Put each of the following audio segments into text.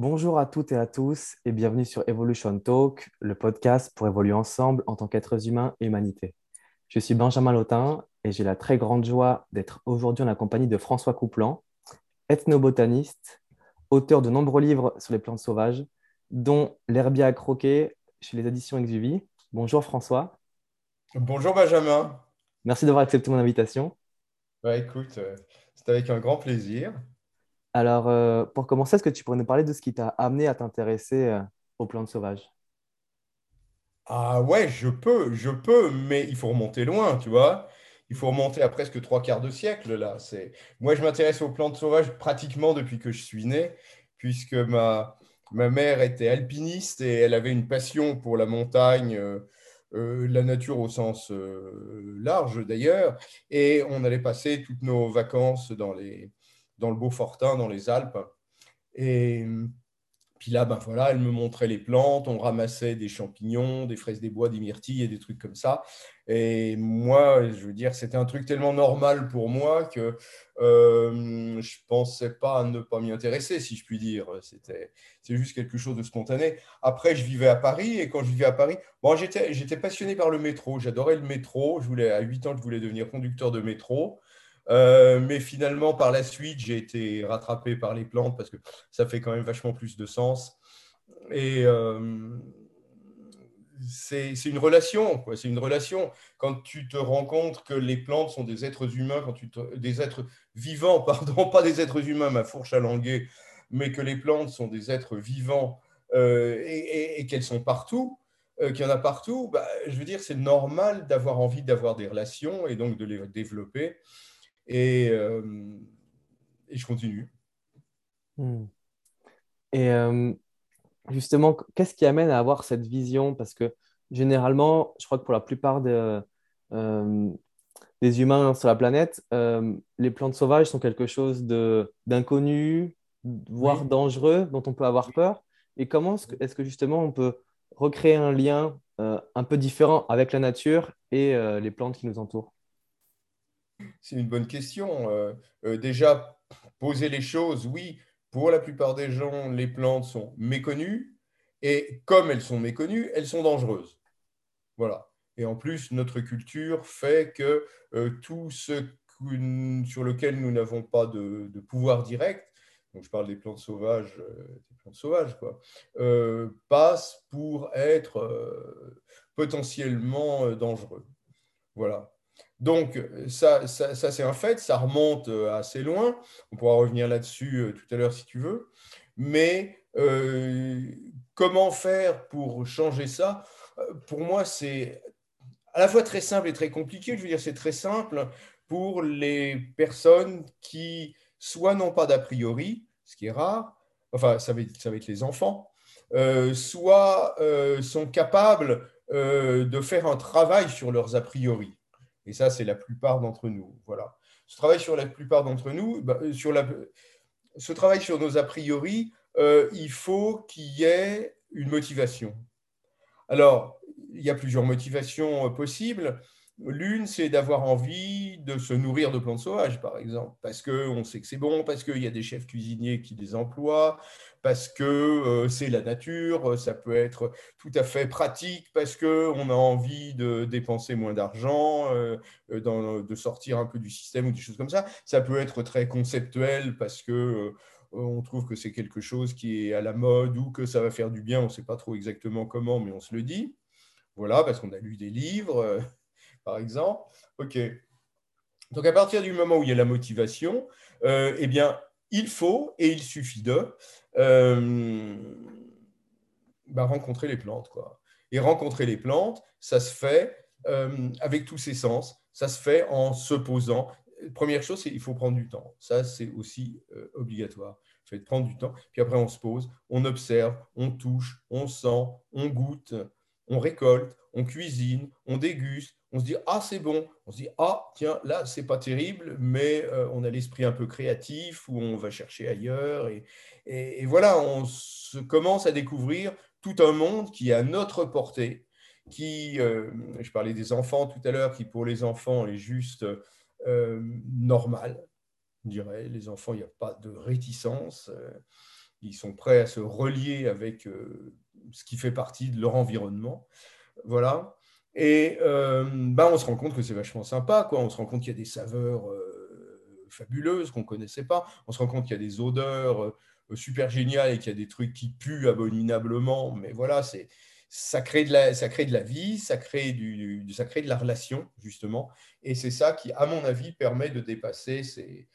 Bonjour à toutes et à tous et bienvenue sur Evolution Talk, le podcast pour évoluer ensemble en tant qu'êtres humains et humanité. Je suis Benjamin Lotin et j'ai la très grande joie d'être aujourd'hui en la compagnie de François Couplan, ethnobotaniste, auteur de nombreux livres sur les plantes sauvages, dont L'herbier à croquer chez les éditions Exuvie. Bonjour François. Bonjour Benjamin. Merci d'avoir accepté mon invitation. Bah, écoute, euh, c'est avec un grand plaisir. Alors, euh, pour commencer, est-ce que tu pourrais nous parler de ce qui t'a amené à t'intéresser euh, aux plantes sauvages Ah ouais, je peux, je peux, mais il faut remonter loin, tu vois. Il faut remonter à presque trois quarts de siècle, là. C'est... Moi, je m'intéresse aux plantes sauvages pratiquement depuis que je suis né, puisque ma, ma mère était alpiniste et elle avait une passion pour la montagne, euh, la nature au sens large d'ailleurs, et on allait passer toutes nos vacances dans les dans le Beaufortin, dans les Alpes. Et puis là, ben voilà, elle me montrait les plantes, on ramassait des champignons, des fraises des bois, des myrtilles et des trucs comme ça. Et moi, je veux dire, c'était un truc tellement normal pour moi que euh, je pensais pas à ne pas m'y intéresser, si je puis dire. C'était, juste quelque chose de spontané. Après, je vivais à Paris et quand je vivais à Paris, bon, j'étais, j'étais passionné par le métro. J'adorais le métro. Je voulais, à 8 ans, je voulais devenir conducteur de métro. Euh, mais finalement, par la suite, j'ai été rattrapé par les plantes parce que ça fait quand même vachement plus de sens. Et euh, c'est une relation, c'est une relation. Quand tu te rends compte que les plantes sont des êtres humains, quand tu des êtres vivants, pardon, pas des êtres humains, ma fourche à languer, mais que les plantes sont des êtres vivants euh, et, qu'elles sont partout, qu'il y en a partout, bah, je veux dire, c'est normal d'avoir envie d'avoir des relations et donc de les développer. Euh, et, je continue. Hmm. Et euh, justement, qu'est-ce qui amène à avoir cette vision? Parce que généralement, je crois que pour la plupart euh, des humains sur la planète, les plantes sauvages sont quelque chose d'inconnu, voire dangereux, dont on peut avoir peur. Et comment est-ce que, justement on peut recréer un lien un peu différent avec la nature et les plantes qui nous entourent? C'est une bonne question. Euh, euh, déjà, poser les choses, oui, pour la plupart des gens, les plantes sont méconnues. Et comme elles sont méconnues, elles sont dangereuses. Voilà. Et en plus, notre culture fait que euh, tout ce sur lequel nous n'avons pas de, pouvoir direct, donc je parle des plantes sauvages, des plantes sauvages passe pour être potentiellement dangereux. Voilà. Donc, ça, c'est un fait, ça remonte euh, assez loin. On pourra revenir là-dessus euh, tout à l'heure si tu veux. Mais euh, comment faire pour changer ça? Pour moi, c'est à la fois très simple et très compliqué. Je veux dire, c'est très simple pour les personnes qui, soit n'ont pas d'a priori, ce qui est rare, enfin, ça ça va être les enfants, soit sont capables de faire un travail sur leurs a priori. Et ça, c'est la plupart d'entre nous. Voilà. Ce travail sur la plupart d'entre nous, bah, euh, sur la, ce travail sur nos a priori, euh, il faut qu'il y ait une motivation. Alors, il y a plusieurs motivations euh, possibles. L'une, c'est d'avoir envie de se nourrir de plantes sauvages, par exemple, parce qu'on sait que c'est bon, parce qu'il y a des chefs cuisiniers qui les emploient, parce que euh, c'est la nature, ça peut être tout à fait pratique, parce qu'on a envie de dépenser moins d'argent, euh, de sortir un peu du système ou des choses comme ça. Ça peut être très conceptuel, parce que euh, on trouve que c'est quelque chose qui est à la mode ou que ça va faire du bien, on ne sait pas trop exactement comment, mais on se le dit. Voilà, parce qu'on a lu des livres par exemple. OK. Donc, à partir du moment où il y a la motivation, euh, eh bien, il faut et il suffit de euh, bah, rencontrer les plantes. Quoi. Et rencontrer les plantes, ça se fait euh, avec tous ses sens. Ça se fait en se posant. Première chose, c'est il faut prendre du temps. Ça, c'est aussi obligatoire. Il faut prendre du temps. Puis après, on se pose, on observe, on touche, on sent, on goûte, on récolte, on cuisine, on déguste, on se dit ah c'est bon, on se dit ah tiens là c'est pas terrible, mais euh, on a l'esprit un peu créatif ou on va chercher ailleurs et, voilà on se commence à découvrir tout un monde qui est à notre portée, qui euh, je parlais des enfants tout à l'heure, qui pour les enfants est juste euh, normal, je dirais les enfants il n'y a pas de réticence ils sont prêts à se relier avec ce qui fait partie de leur environnement. Voilà. Et ben, on se rend compte que c'est vachement sympa. Quoi. On se rend compte qu'il y a des saveurs fabuleuses qu'on ne connaissait pas. On se rend compte qu'il y a des odeurs super géniales et qu'il y a des trucs qui puent abominablement. Mais voilà, c'est ça crée, de la, ça crée de la vie, ça crée, du, ça crée de la relation, justement. Et c'est ça qui, à mon avis, permet de dépasser ces,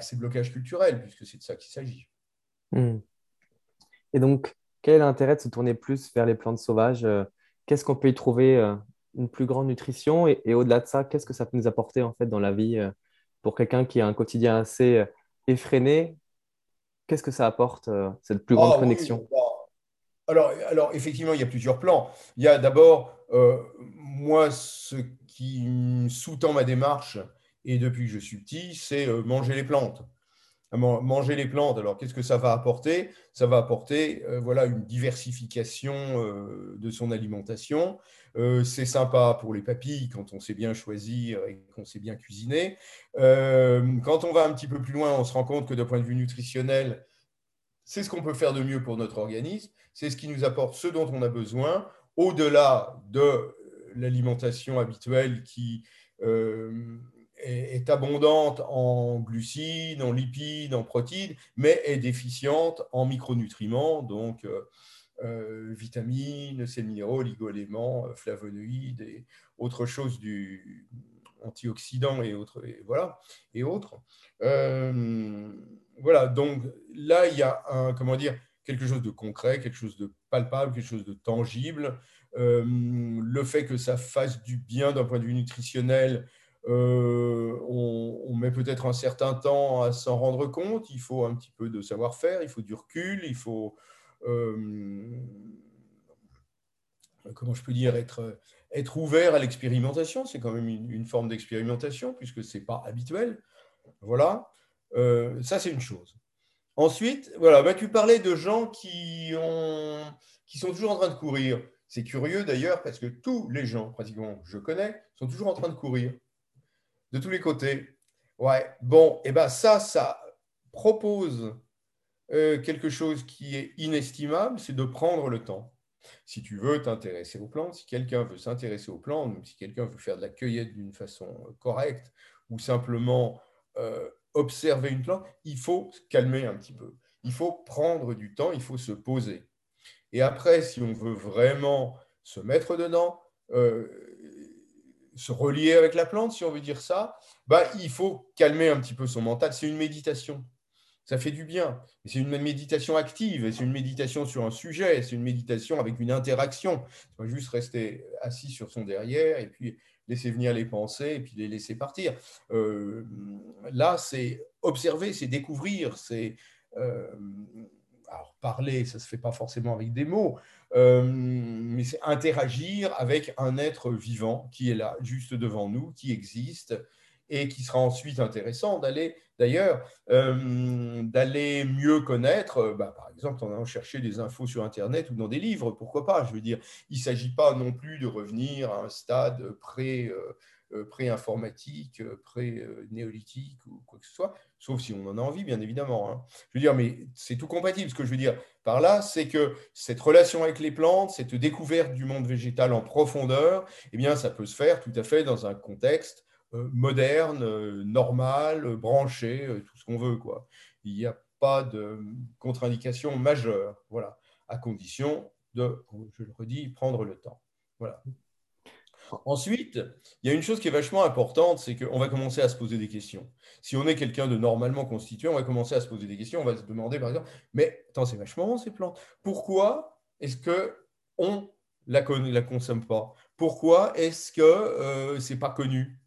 ces blocages culturels, puisque c'est de ça qu'il s'agit. Hmm. Et donc, quel est l'intérêt de se tourner plus vers les plantes sauvages euh, Qu'est-ce qu'on peut y trouver euh, une plus grande nutrition Et, au-delà de ça, qu'est-ce que ça peut nous apporter en fait dans la vie euh, pour quelqu'un qui a un quotidien assez effréné Qu'est-ce que ça apporte, cette plus grande ah connexion? bah, alors, alors, effectivement, il y a plusieurs plans. Il y a d'abord, moi, ce qui sous-tend ma démarche, et depuis que je suis petit, c'est manger les plantes manger les plantes. Alors, qu'est-ce que ça va apporter? Ça va apporter euh, voilà, une diversification euh, de son alimentation. Euh, c'est sympa pour les papilles quand on sait bien choisir et qu'on sait bien cuisiner. quand on va un petit peu plus loin, on se rend compte que d'un point de vue nutritionnel, c'est ce qu'on peut faire de mieux pour notre organisme. C'est ce qui nous apporte ce dont on a besoin, au-delà de l'alimentation habituelle qui est, abondante en glucides, en lipides, en protéines, mais est déficiente en micronutriments, donc euh, euh, vitamines, sels minéraux, oligoéléments, euh, flavonoïdes et autres choses du antioxydants et autres, voilà, et autres. voilà, donc là, il y a comment dire, quelque chose de concret, quelque chose de palpable, quelque chose de tangible. le fait que ça fasse du bien d'un point de vue nutritionnel, euh, on, met peut-être un certain temps à s'en rendre compte, il faut un petit peu de savoir-faire, il faut du recul, il faut, euh, comment je peux dire, être, ouvert à l'expérimentation, c'est quand même une, forme d'expérimentation puisque ce n'est pas habituel. Voilà, euh, ça c'est une chose. Ensuite, voilà, bah, tu parlais de gens qui, ont, qui sont toujours en train de courir. C'est curieux d'ailleurs parce que tous les gens, pratiquement, je connais, sont toujours en train de courir de tous les côtés. Ouais, bon, et eh ben ça, ça propose euh, quelque chose qui est inestimable, c'est de prendre le temps. Si tu veux t'intéresser aux plantes, si quelqu'un veut s'intéresser aux plantes, si quelqu'un veut faire de la cueillette d'une façon euh, correcte ou simplement euh, observer une plante, il faut se calmer un petit peu. Il faut prendre du temps, il faut se poser. Et après, si on veut vraiment se mettre dedans, se relier avec la plante, si on veut dire ça, bah, il faut calmer un petit peu son mental. C'est une méditation. Ça fait du bien. C'est une méditation active, c'est une méditation sur un sujet, c'est une méditation avec une interaction. pas juste rester assis sur son derrière et puis laisser venir les pensées et puis les laisser partir. Euh, là, c'est observer, c'est découvrir, c'est euh, alors parler, ça ne se fait pas forcément avec des mots, euh, mais c'est interagir avec un être vivant qui est là, juste devant nous, qui existe, et qui sera ensuite intéressant d'aller, d'ailleurs, euh, d'aller mieux connaître, euh, bah, par exemple, en allant chercher des infos sur Internet ou dans des livres, pourquoi pas Je veux dire, il ne s'agit pas non plus de revenir à un stade euh, pré-informatique, pré-néolithique ou quoi que ce soit, sauf si on en a envie, bien évidemment. Hein. Je veux dire, mais c'est tout compatible. Ce que je veux dire par là, c'est que cette relation avec les plantes, cette découverte du monde végétal en profondeur, eh bien, ça peut se faire tout à fait dans un contexte moderne, normal, branché, tout ce qu'on veut. Quoi. Il n'y a pas de contre-indication majeure, voilà, à condition de, je le redis, prendre le temps. Voilà. Ensuite, il y a une chose qui est vachement importante, c'est qu'on va commencer à se poser des questions. Si on est quelqu'un de normalement constitué, on va commencer à se poser des questions. On va se demander, par exemple, mais attends, c'est vachement bon ces plantes. Pourquoi est-ce qu'on la, la consomme pas? Pourquoi est-ce que euh, c'est pas connu?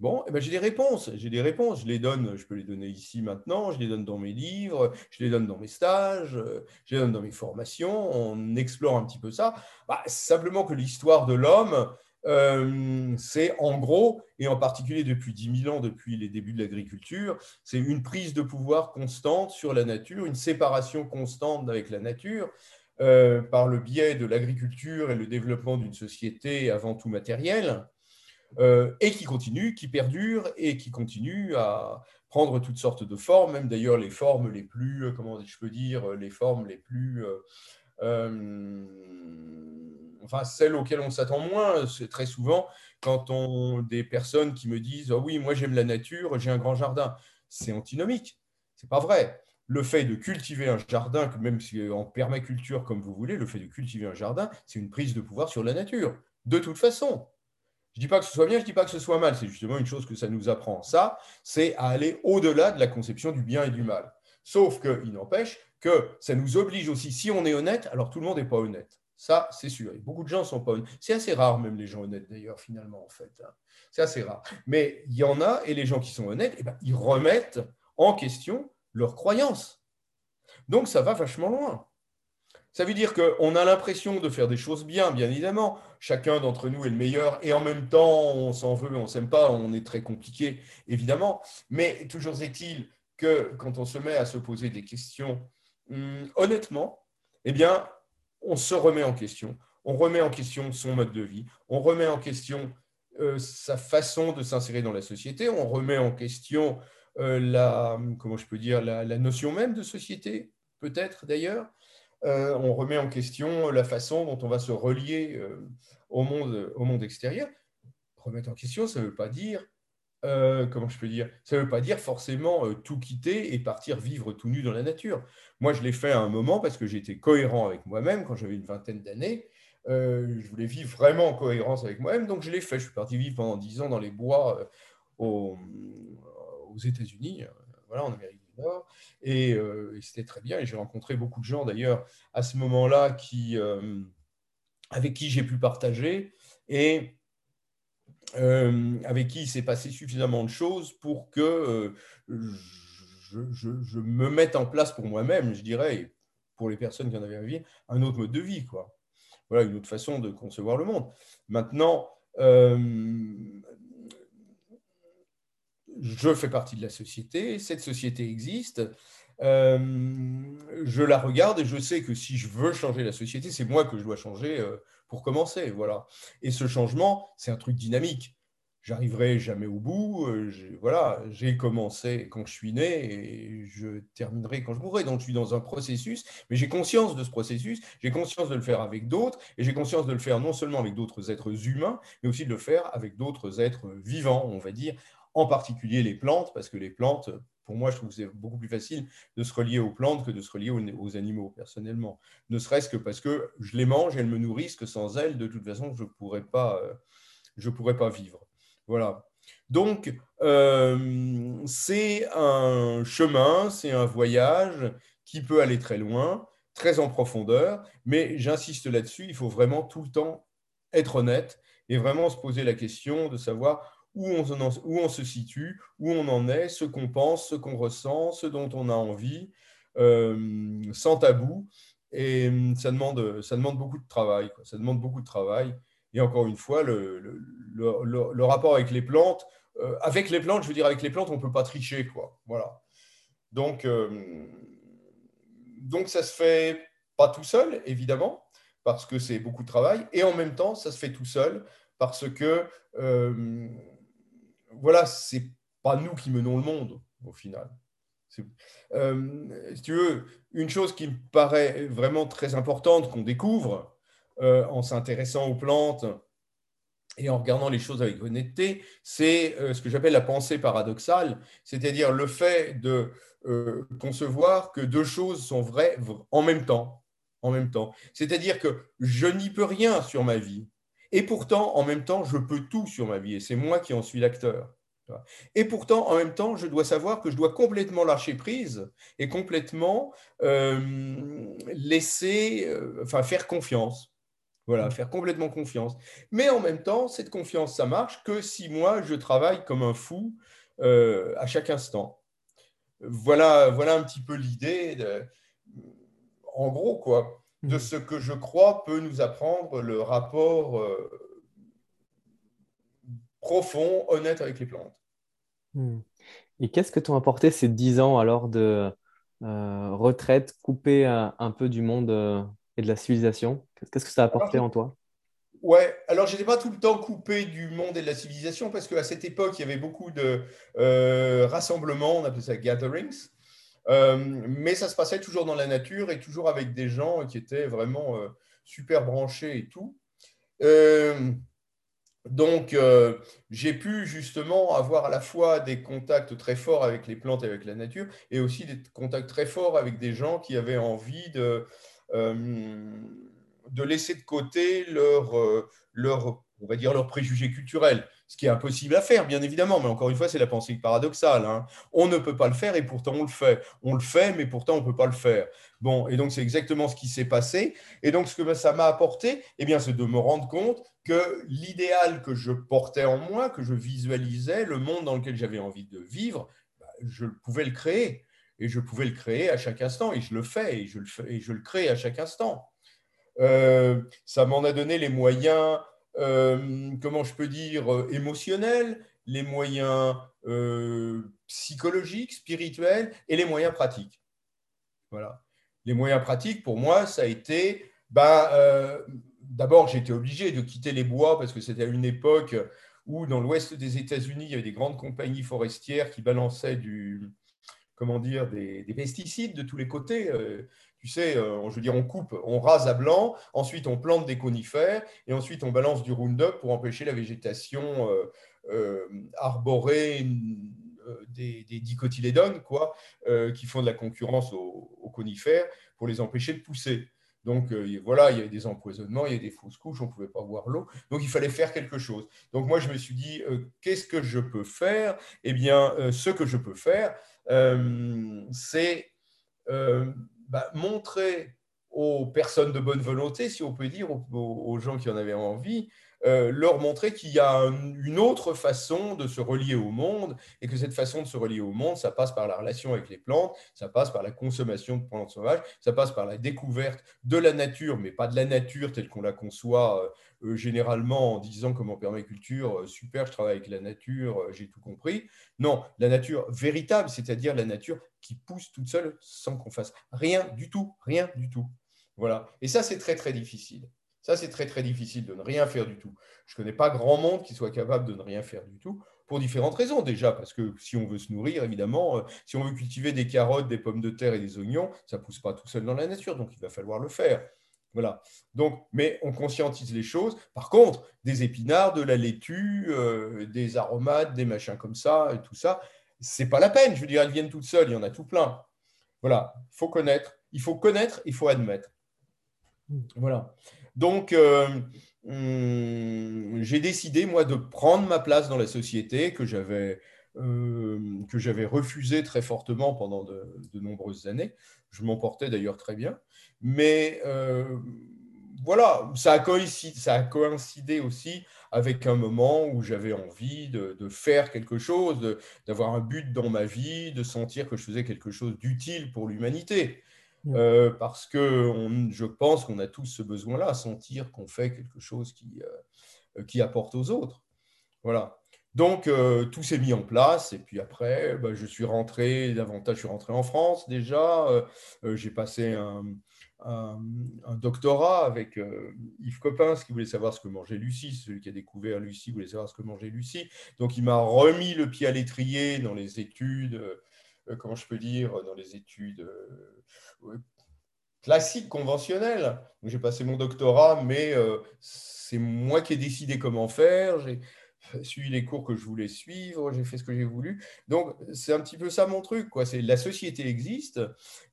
Bon, eh ben, j'ai des réponses. J'ai des réponses. Je les donne, je peux les donner ici maintenant, je les donne dans mes livres, je les donne dans mes stages, je les donne dans mes formations. On explore un petit peu ça. Bah, simplement que l'histoire de l'homme, euh, c'est en gros, et en particulier depuis 10 000 ans, depuis les débuts de l'agriculture, c'est une prise de pouvoir constante sur la nature, une séparation constante avec la nature, euh, par le biais de l'agriculture et le développement d'une société avant tout matérielle, euh, et qui continue, qui perdure et qui continue à prendre toutes sortes de formes, même d'ailleurs les formes les plus, comment je peux dire, les formes les plus enfin celles auxquelles on s'attend moins. C'est très souvent quand on des personnes qui me disent oh oui, moi j'aime la nature, j'ai un grand jardin. C'est antinomique. C'est pas vrai. Le fait de cultiver un jardin, même en permaculture comme vous voulez, le fait de cultiver un jardin, c'est une prise de pouvoir sur la nature. De toute façon. Je ne dis pas que ce soit bien, je ne dis pas que ce soit mal. C'est justement une chose que ça nous apprend. Ça, c'est à aller au-delà de la conception du bien et du mal. Sauf qu'il n'empêche que ça nous oblige aussi, si on est honnête, alors tout le monde n'est pas honnête. Ça, c'est sûr. beaucoup de gens ne sont pas honnêtes. C'est assez rare, même les gens honnêtes, d'ailleurs, finalement, en fait. Hein. C'est assez rare. Mais il y en a, et les gens qui sont honnêtes, eh ben, ils remettent en question leurs croyances. Donc, ça va vachement loin. Ça veut dire qu'on a l'impression de faire des choses bien, bien évidemment. Chacun d'entre nous est le meilleur et en même temps, on s'en veut, on ne s'aime pas, on est très compliqué, évidemment. Mais toujours est-il que quand on se met à se poser des questions Hum, honnêtement, eh bien, on se remet en question. On remet en question son mode de vie. On remet en question euh, sa façon de s'insérer dans la société. On remet en question euh, la, comment je peux dire, la, notion même de société, peut-être d'ailleurs. Euh, on remet en question la façon dont on va se relier au, monde, au monde extérieur. Remettre en question, ça ne veut pas dire euh, comment je peux dire? Ça ne veut pas dire forcément euh, tout quitter et partir vivre tout nu dans la nature. Moi, je l'ai fait à un moment parce que j'étais cohérent avec moi-même quand j'avais une vingtaine d'années. Euh, je voulais vivre vraiment en cohérence avec moi-même, donc je l'ai fait. Je suis parti vivre pendant dix ans dans les bois aux, États-Unis, voilà, en Amérique Nord, et, c'était très bien. Et j'ai rencontré beaucoup de gens d'ailleurs à ce moment-là qui, avec qui j'ai pu partager. Et euh, avec qui il s'est passé suffisamment de choses pour que euh, je, me mette en place pour moi-même, je dirais, pour les personnes qui en avaient envie, un autre mode de vie. Quoi. Voilà, une autre façon de concevoir le monde. Maintenant, euh, je fais partie de la société, cette société existe. je la regarde et je sais que si je veux changer la société, c'est moi que je dois changer pour commencer. Voilà. Et ce changement, c'est un truc dynamique. J'arriverai jamais au bout. Euh, voilà, j'ai commencé quand je suis né et je terminerai quand je mourrai. Donc, je suis dans un processus, mais j'ai conscience de ce processus. J'ai conscience de le faire avec d'autres et j'ai conscience de le faire non seulement avec d'autres êtres humains, mais aussi de le faire avec d'autres êtres vivants, on va dire, en particulier les plantes, parce que les plantes, pour moi, je trouve que c'est beaucoup plus facile de se relier aux plantes que de se relier aux, animaux, personnellement. Ne serait-ce que parce que je les mange, elles me nourrissent, que sans elles, de toute façon, je ne pourrais, pas, euh, pourrais pas vivre. Voilà. Donc, euh, c'est un chemin, c'est un voyage qui peut aller très loin, très en profondeur, mais j'insiste là-dessus, il faut vraiment tout le temps être honnête et vraiment se poser la question de savoir où on, se situe, où on en est, ce qu'on pense, ce qu'on ressent, ce dont on a envie, euh, sans tabou. Et hum, ça demande, ça demande beaucoup de travail. Ça demande beaucoup de travail. Et encore une fois, le, rapport avec les plantes, euh, avec les plantes, je veux dire, avec les plantes, on ne peut pas tricher. Quoi. Voilà. Donc, euh, donc, ça se fait pas tout seul, évidemment, parce que c'est beaucoup de travail. Et en même temps, ça se fait tout seul parce que voilà, c'est pas nous qui menons le monde au final. Euh, si tu veux, une chose qui me paraît vraiment très importante qu'on découvre euh, en s'intéressant aux plantes et en regardant les choses avec honnêteté, c'est euh, ce que j'appelle la pensée paradoxale, c'est-à-dire le fait de concevoir que deux choses sont vraies en même temps. En même temps. C'est-à-dire que je n'y peux rien sur ma vie. Et pourtant, en même temps, je peux tout sur ma vie et c'est moi qui en suis l'acteur. Et pourtant, en même temps, je dois savoir que je dois complètement lâcher prise et complètement euh, laisser, euh, enfin faire confiance. Voilà, faire complètement confiance. Mais en même temps, cette confiance, ça marche que si moi, je travaille comme un fou euh, à chaque instant. Voilà, voilà un petit peu l'idée, en gros, quoi de mm. ce que je crois peut nous apprendre le rapport euh, profond, honnête avec les plantes. Mm. Et qu'est-ce que t'ont apporté ces dix ans alors de euh, retraite, coupée un, peu du monde euh, et de la civilisation? Qu'est-ce que ça a apporté en toi? Ouais, alors je n'étais pas tout le temps coupé du monde et de la civilisation parce qu'à cette époque, il y avait beaucoup de euh, rassemblements, on appelait ça gatherings, euh, mais ça se passait toujours dans la nature et toujours avec des gens qui étaient vraiment euh, super branchés et tout. donc, j'ai pu justement avoir à la fois des contacts très forts avec les plantes et avec la nature et aussi des contacts très forts avec des gens qui avaient envie de de laisser de côté leur, euh, leur, on va dire, leurs préjugés culturels. Ce qui est impossible à faire, bien évidemment, mais encore une fois, c'est la pensée paradoxale. Hein. On ne peut pas le faire et pourtant on le fait. On le fait, mais pourtant on ne peut pas le faire. Bon, et donc c'est exactement ce qui s'est passé. Et donc ce que ça m'a apporté, eh bien, c'est de me rendre compte que l'idéal que je portais en moi, que je visualisais, le monde dans lequel j'avais envie de vivre, bah, je pouvais le créer. Et je pouvais le créer à chaque instant, et je le fais, et je le, fais, et je le crée à chaque instant. Euh, ça m'en a donné les moyens, comment je peux dire, euh, émotionnels, les moyens psychologiques, spirituels et les moyens pratiques. Voilà. Les moyens pratiques, pour moi, ça a été, ben, d'abord, j'étais obligé de quitter les bois parce que c'était à une époque où, dans l'ouest des États-Unis, il y avait des grandes compagnies forestières qui balançaient du, comment dire, des, pesticides de tous les côtés tu sais, euh, je veux dire, on coupe, on rase à blanc, ensuite on plante des conifères, et ensuite on balance du Roundup pour empêcher la végétation euh, euh, arborée des, dicotylédones, quoi, qui font de la concurrence aux, conifères pour les empêcher de pousser. Donc voilà, il y a des empoisonnements, il y a des fausses couches, on ne pouvait pas voir l'eau. Donc il fallait faire quelque chose. Donc moi, je me suis dit, qu'est-ce que je peux faire? Eh bien, ce que je peux faire, c'est bah, montrer aux personnes de bonne volonté, si on peut dire, aux, gens qui en avaient envie, euh, leur montrer qu'il y a une autre façon de se relier au monde et que cette façon de se relier au monde, ça passe par la relation avec les plantes, ça passe par la consommation de plantes sauvages, ça passe par la découverte de la nature, mais pas de la nature telle qu'on la conçoit euh, euh, généralement en disant comme en permaculture, super, je travaille avec la nature, j'ai tout compris. Non, la nature véritable, c'est-à-dire la nature qui pousse toute seule sans qu'on fasse rien du tout, rien du tout. Voilà. Et ça, c'est très, très difficile. Ça, c'est très, très difficile de ne rien faire du tout. Je ne connais pas grand monde qui soit capable de ne rien faire du tout, pour différentes raisons. Déjà, parce que si on veut se nourrir, évidemment, euh, si on veut cultiver des carottes, des pommes de terre et des oignons, ça ne pousse pas tout seul dans la nature, donc il va falloir le faire. Voilà. Donc, mais on conscientise les choses. Par contre, des épinards, de la laitue, euh, des aromates, des machins comme ça, et tout ça, c'est pas la peine. Je veux dire, elles viennent toutes seules. Il y en a tout plein. Voilà. Il faut connaître. Il faut connaître. Il faut admettre. Voilà. Donc, euh, hum, j'ai décidé, moi, de prendre ma place dans la société que j'avais euh, que j'avais refusé très fortement pendant de, nombreuses années. Je m'en portais d'ailleurs très bien. Mais euh, voilà, ça a, coïncidé, aussi avec un moment où j'avais envie de, faire quelque chose, d'avoir un but dans ma vie, de sentir que je faisais quelque chose d'utile pour l'humanité. Euh, parce que je pense qu'on a tous ce besoin-là, sentir qu'on fait quelque chose qui, euh, qui apporte aux autres. Voilà. Donc, euh, tout s'est mis en place. Et puis après, bah, je suis rentré davantage, je suis rentré en France déjà. J'ai passé un, doctorat avec Yves Coppens qui voulait savoir ce que mangeait Lucie. Celui qui a découvert Lucie voulait savoir ce que mangeait Lucie. Donc, il m'a remis le pied à l'étrier dans les études euh, comment je peux dire, dans les études euh, classiques, conventionnelles. J'ai passé mon doctorat, mais euh, c'est moi qui ai décidé comment faire. J'ai suivi les cours que je voulais suivre, j'ai fait ce que j'ai voulu. Donc, c'est un petit peu ça mon truc. Quoi. La société existe,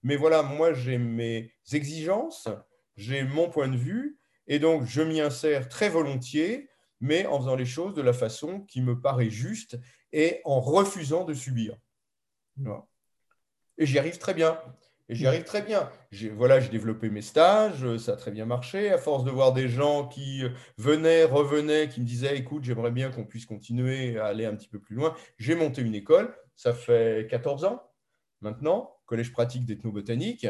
mais voilà, moi, j'ai mes exigences, j'ai mon point de vue, et donc, je m'y insère très volontiers, mais en faisant les choses de la façon qui me paraît juste et en refusant de subir. Et j'y arrive très bien. Et j'y arrive très bien. J'ai voilà, développé mes stages, ça a très bien marché. À force de voir des gens qui venaient, revenaient, qui me disaient écoute, j'aimerais bien qu'on puisse continuer à aller un petit peu plus loin, j'ai monté une école. Ça fait 14 ans maintenant, collège pratique d'ethnobotanique.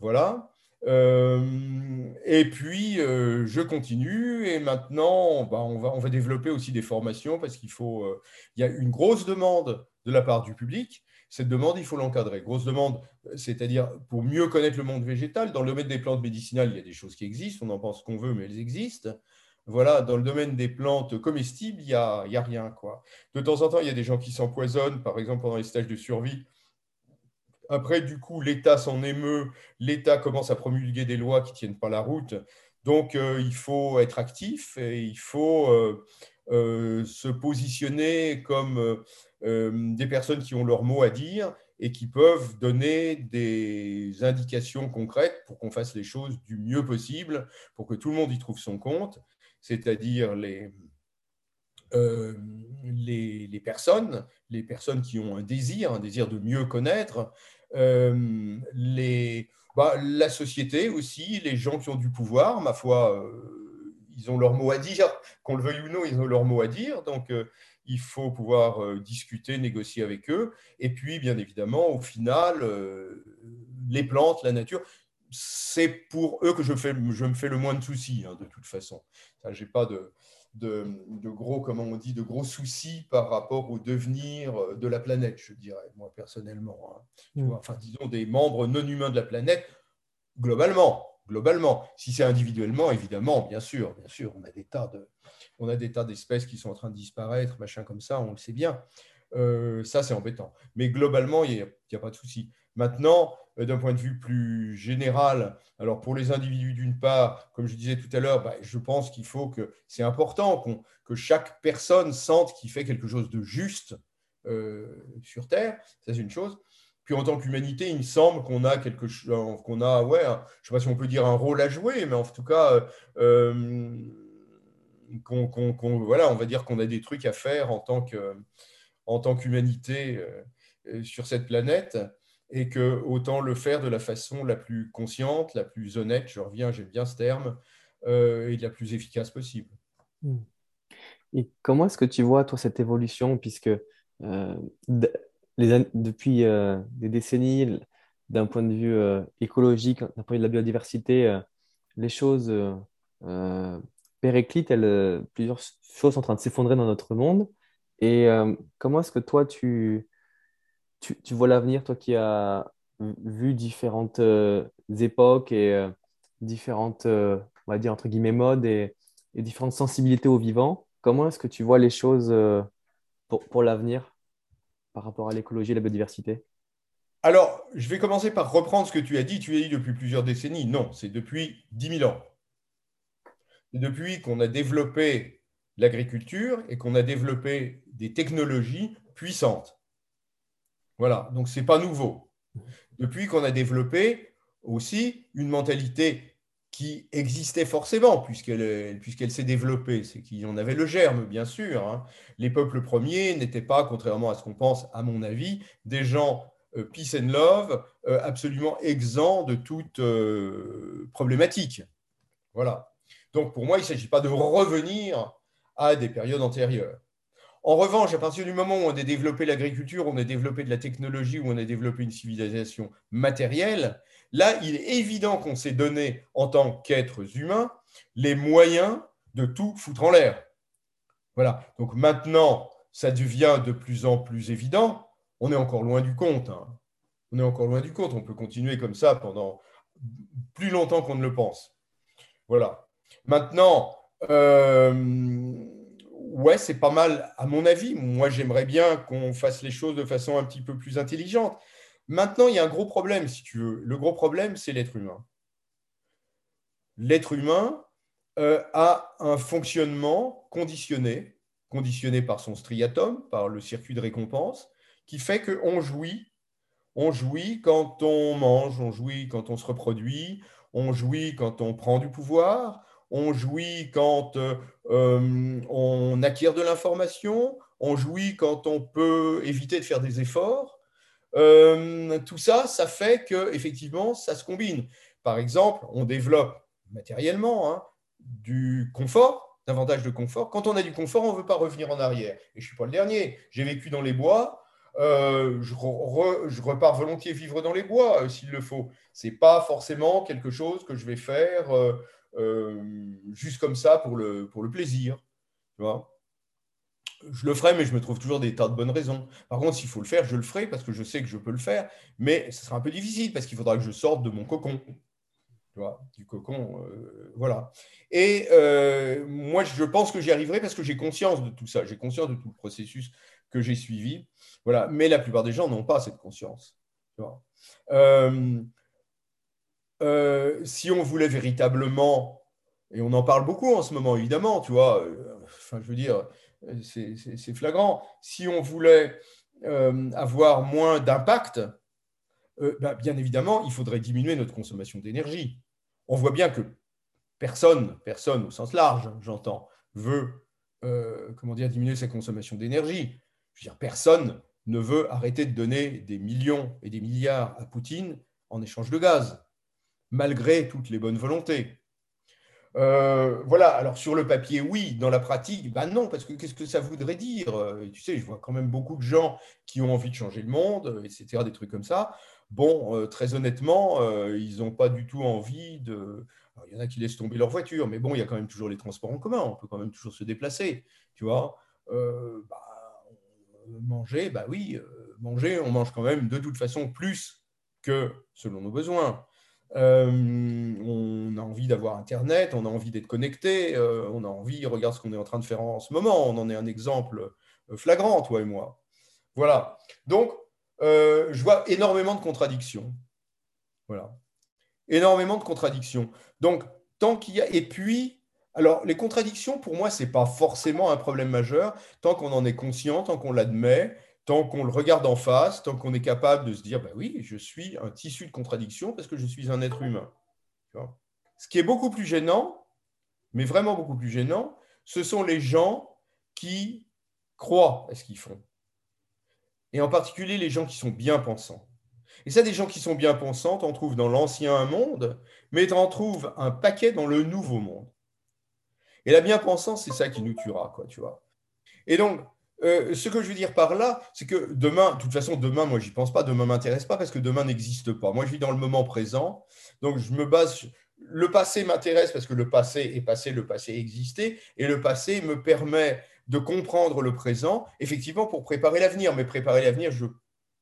Voilà. Euh, et puis, euh, je continue et maintenant, bah, on, va, on va développer aussi des formations parce qu'il faut, euh, il y a une grosse demande de la part du public cette demande, il faut l'encadrer. Grosse demande, c'est-à-dire pour mieux connaître le monde végétal. Dans le domaine des plantes médicinales, il y a des choses qui existent, on en pense qu'on veut, mais elles existent. voilà, dans le domaine des plantes comestibles, il n'y a, rien. Quoi. De temps en temps, il y a des gens qui s'empoisonnent, par exemple pendant les stages de survie. Après, du coup, l'État s'en émeut, l'État commence à promulguer des lois qui ne tiennent pas la route. Donc, euh, il faut être actif et il faut euh, se positionner comme des personnes qui ont leur mot à dire et qui peuvent donner des indications concrètes pour qu'on fasse les choses du mieux possible, pour que tout le monde y trouve son compte, c'est-à-dire les, les, personnes, les personnes qui ont un désir, un désir de mieux connaître, les, bah, la société aussi, les gens qui ont du pouvoir, ma foi, euh, ils ont leur mot à dire, qu'on le veuille ou non, ils ont leur mot à dire. Donc, euh, il faut pouvoir euh, discuter, négocier avec eux. Et puis, bien évidemment, au final, les plantes, la nature, c'est pour eux que je, fais, je me fais le moins de soucis, hein, de toute façon. Je n'ai pas de, de, gros, comment on dit, de gros soucis par rapport au devenir euh, de la planète, je dirais, moi personnellement. Hein. Mm. enfin, disons des membres non humains de la planète, globalement. Globalement, si c'est individuellement, évidemment, bien sûr, bien sûr, on a des tas de, on a des tas d'espèces qui sont en train de disparaître, machin comme ça, on le sait bien. Euh, ça, c'est embêtant. Mais globalement, il n'y a, pas de souci. Maintenant, euh, d'un point de vue plus général, alors pour les individus d'une part, comme je disais tout à l'heure, bah, je pense qu'il faut que c'est important que chaque personne sente qu'il fait quelque chose de juste euh, sur Terre, ça c'est une chose. Puis en tant qu'humanité, il me semble qu'on a quelque chose, qu'on a, ouais, je ne sais pas si on peut dire un rôle à jouer, mais en tout cas, euh, qu'on, voilà, on va dire qu'on a des trucs à faire en tant que, en tant qu'humanité sur cette planète et que autant le faire de la façon la plus consciente, la plus honnête, je reviens, j'aime bien ce terme, euh, et la plus efficace possible. Hmm. Et comment est-ce que tu vois, toi, cette évolution, puisque euh, depuis euh, des décennies, d'un point de vue écologique, d'un point de vue de la biodiversité, les choses périclitent, plusieurs choses sont en train de s'effondrer dans notre monde. Et comment est-ce que toi, tu, tu, vois l'avenir, toi qui as vu différentes euh, époques et euh, différentes, euh, on va dire, entre guillemets, modes et, différentes sensibilités au vivant, comment est-ce que tu vois les choses pour, pour l'avenir? Par rapport à l'écologie et la biodiversité? Alors, je vais commencer par reprendre ce que tu as dit. Tu as dit depuis plusieurs décennies. Non, c'est depuis 10 000 ans. C'est depuis qu'on a développé l'agriculture et qu'on a développé des technologies puissantes. Voilà, donc ce n'est pas nouveau. Depuis qu'on a développé aussi une mentalité qui existait forcément, puisqu'elle s'est développée, c'est qu'il y en avait le germe, bien sûr. Hein. Les peuples premiers n'étaient pas, contrairement à ce qu'on pense, à mon avis, des gens euh, peace and love, euh, absolument exempts de toute euh, problématique. Voilà. Donc pour moi, il ne s'agit pas de revenir à des périodes antérieures. En revanche, à partir du moment où on a développé l'agriculture, on a développé de la technologie, où on a développé une civilisation matérielle, là, il est évident qu'on s'est donné, en tant qu'êtres humains, les moyens de tout foutre en l'air. Voilà. Donc maintenant, ça devient de plus en plus évident. On est encore loin du compte. Hein. On est encore loin du compte. On peut continuer comme ça pendant plus longtemps qu'on ne le pense. Voilà. Maintenant, euh, ouais, c'est pas mal, à mon avis. Moi, j'aimerais bien qu'on fasse les choses de façon un petit peu plus intelligente. Maintenant, il y a un gros problème, si tu veux. Le gros problème, c'est l'être humain. L'être humain euh, a un fonctionnement conditionné, conditionné par son striatum, par le circuit de récompense, qui fait qu'on jouit. On jouit quand on mange, on jouit quand on se reproduit, on jouit quand on prend du pouvoir, on jouit quand euh, euh, on acquiert de l'information, on jouit quand on peut éviter de faire des efforts. Euh, tout ça, ça fait que effectivement, ça se combine. Par exemple, on développe matériellement hein, du confort, davantage de confort. Quand on a du confort, on ne veut pas revenir en arrière. Et je ne suis pas le dernier. J'ai vécu dans les bois. je, repars volontiers vivre dans les bois s'il le faut. Ce n'est pas forcément quelque chose que je vais faire juste comme ça pour le, pour le plaisir. Tu vois je le ferai, mais je me trouve toujours des tas de bonnes raisons. Par contre, s'il faut le faire, je le ferai parce que je sais que je peux le faire, mais ce sera un peu difficile parce qu'il faudra que je sorte de mon cocon. Tu vois, du cocon, euh, voilà. Et moi, je pense que j'y arriverai parce que j'ai conscience de tout ça, j'ai conscience de tout le processus que j'ai suivi. Voilà. Mais la plupart des gens n'ont pas cette conscience. Si on voulait véritablement, et on en parle beaucoup en ce moment, évidemment, tu vois, enfin, je veux dire, c'est flagrant. Si on voulait euh, avoir moins d'impact, euh, bah, bien évidemment, il faudrait diminuer notre consommation d'énergie. On voit bien que personne, personne au sens large, j'entends, veut euh, comment dire, diminuer sa consommation d'énergie. Je veux dire, personne ne veut arrêter de donner des millions et des milliards à Poutine en échange de gaz, malgré toutes les bonnes volontés. Euh, voilà, alors sur le papier, oui, dans la pratique, ben non, parce que qu'est-ce que ça voudrait dire? Euh, Tu sais, je vois quand même beaucoup de gens qui ont envie de changer le monde, etc., des trucs comme ça. Bon, euh, très honnêtement, ils n'ont pas du tout envie de. il y en a qui laissent tomber leur voiture, mais bon, il y a quand même toujours les transports en commun, on peut quand même toujours se déplacer, tu vois. Bah, manger, bah oui, manger, on mange quand même de toute façon plus que selon nos besoins. Euh, on a envie d'avoir Internet, on a envie d'être connecté, euh, on a envie, regarde ce qu'on est en train de faire en ce moment, on en est un exemple euh, flagrant, toi et moi. Voilà. Donc, je vois énormément de contradictions. Voilà. Énormément de contradictions. Donc, tant qu'il y a. Et puis, alors, les contradictions, pour moi, ce n'est pas forcément un problème majeur, tant qu'on en est conscient, tant qu'on l'admet, tant qu'on le regarde en face, tant qu'on est capable de se dire, bah oui, je suis un tissu de contradiction parce que je suis un être humain. Ce qui est beaucoup plus gênant, mais vraiment beaucoup plus gênant, ce sont les gens qui croient à ce qu'ils font. Et en particulier les gens qui sont bien pensants. Et ça, des gens qui sont bien pensants, tu en trouves dans l'ancien monde, mais tu en trouves un paquet dans le nouveau monde. Et la bien-pensance, c'est ça qui nous tuera, quoi, tu vois. Et donc, euh, ce que je veux dire par là, c'est que demain, de toute façon, demain, moi, j'y pense pas, demain m'intéresse pas parce que demain n'existe pas. Moi, je vis dans le moment présent, donc je me base. Le passé m'intéresse parce que le passé est passé, le passé existait, et le passé me permet de comprendre le présent, effectivement, pour préparer l'avenir. Mais préparer l'avenir, je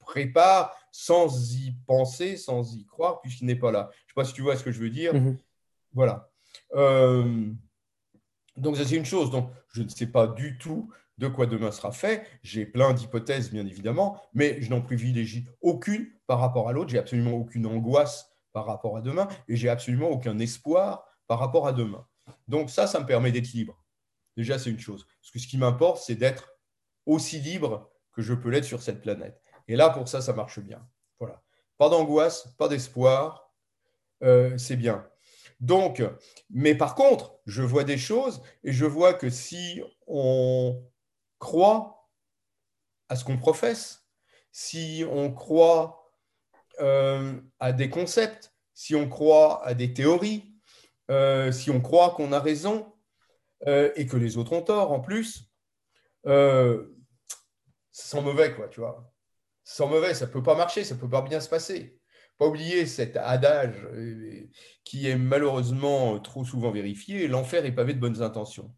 prépare sans y penser, sans y croire, puisqu'il n'est pas là. Je ne sais pas si tu vois ce que je veux dire. Mhm. Voilà. Euh, donc, ça, c'est une chose. Donc, je ne sais pas du tout de quoi demain sera fait. J'ai plein d'hypothèses, bien évidemment, mais je n'en privilégie aucune par rapport à l'autre. J'ai absolument aucune angoisse par rapport à demain et j'ai absolument aucun espoir par rapport à demain. Donc ça, ça me permet d'être libre. Déjà, c'est une chose. Parce que ce qui m'importe, c'est d'être aussi libre que je peux l'être sur cette planète. Et là, pour ça, ça marche bien. Voilà. Pas d'angoisse, pas d'espoir, euh, c'est bien. Donc, mais par contre, je vois des choses et je vois que si on croit à ce qu'on professe, si on croit euh, à des concepts, si on croit à des théories, euh, si on croit qu'on a raison euh, et que les autres ont tort en plus, sent mauvais, quoi, tu vois. Sent mauvais, ça ne peut pas marcher, ça ne peut pas bien se passer. Pas oublier cet adage qui est malheureusement trop souvent vérifié, l'enfer est pavé de bonnes intentions.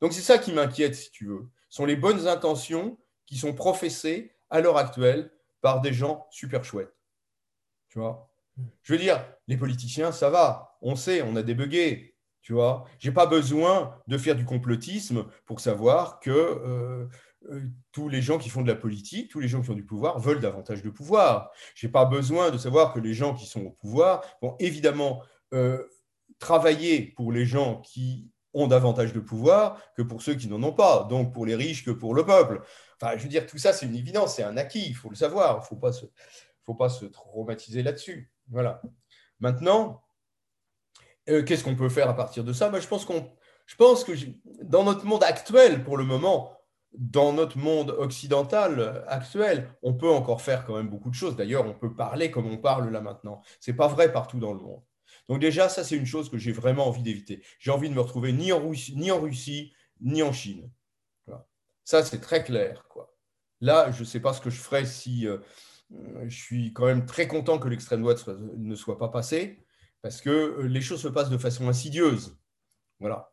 Donc c'est ça qui m'inquiète, si tu veux sont les bonnes intentions qui sont professées à l'heure actuelle par des gens super chouettes. Tu vois? Je veux dire, les politiciens, ça va, on sait, on a débugué. Tu vois? J'ai pas besoin de faire du complotisme pour savoir que euh, euh, tous les gens qui font de la politique, tous les gens qui ont du pouvoir veulent davantage de pouvoir. J'ai pas besoin de savoir que les gens qui sont au pouvoir vont évidemment euh, travailler pour les gens qui ont davantage de pouvoir que pour ceux qui n'en ont pas, donc pour les riches que pour le peuple. Enfin, je veux dire, tout ça, c'est une évidence, c'est un acquis, il faut le savoir, il ne faut pas se, faut pas se traumatiser là-dessus. Voilà. Maintenant, euh, qu'est-ce qu'on peut faire à partir de ça? Ben, je, pense qu'on, je pense que dans notre monde actuel, pour le moment, dans notre monde occidental actuel, on peut encore faire quand même beaucoup de choses. D'ailleurs, on peut parler comme on parle là maintenant. Ce n'est pas vrai partout dans le monde. Donc déjà, ça, c'est une chose que j'ai vraiment envie d'éviter. J'ai envie de me retrouver ni en Russie, ni en, Russie, ni en Chine. Ça, c'est très clair. Quoi. Là, je ne sais pas ce que je ferais si euh, je suis quand même très content que l'extrême droite ne soit pas passée, parce que euh, les choses se passent de façon insidieuse. Voilà.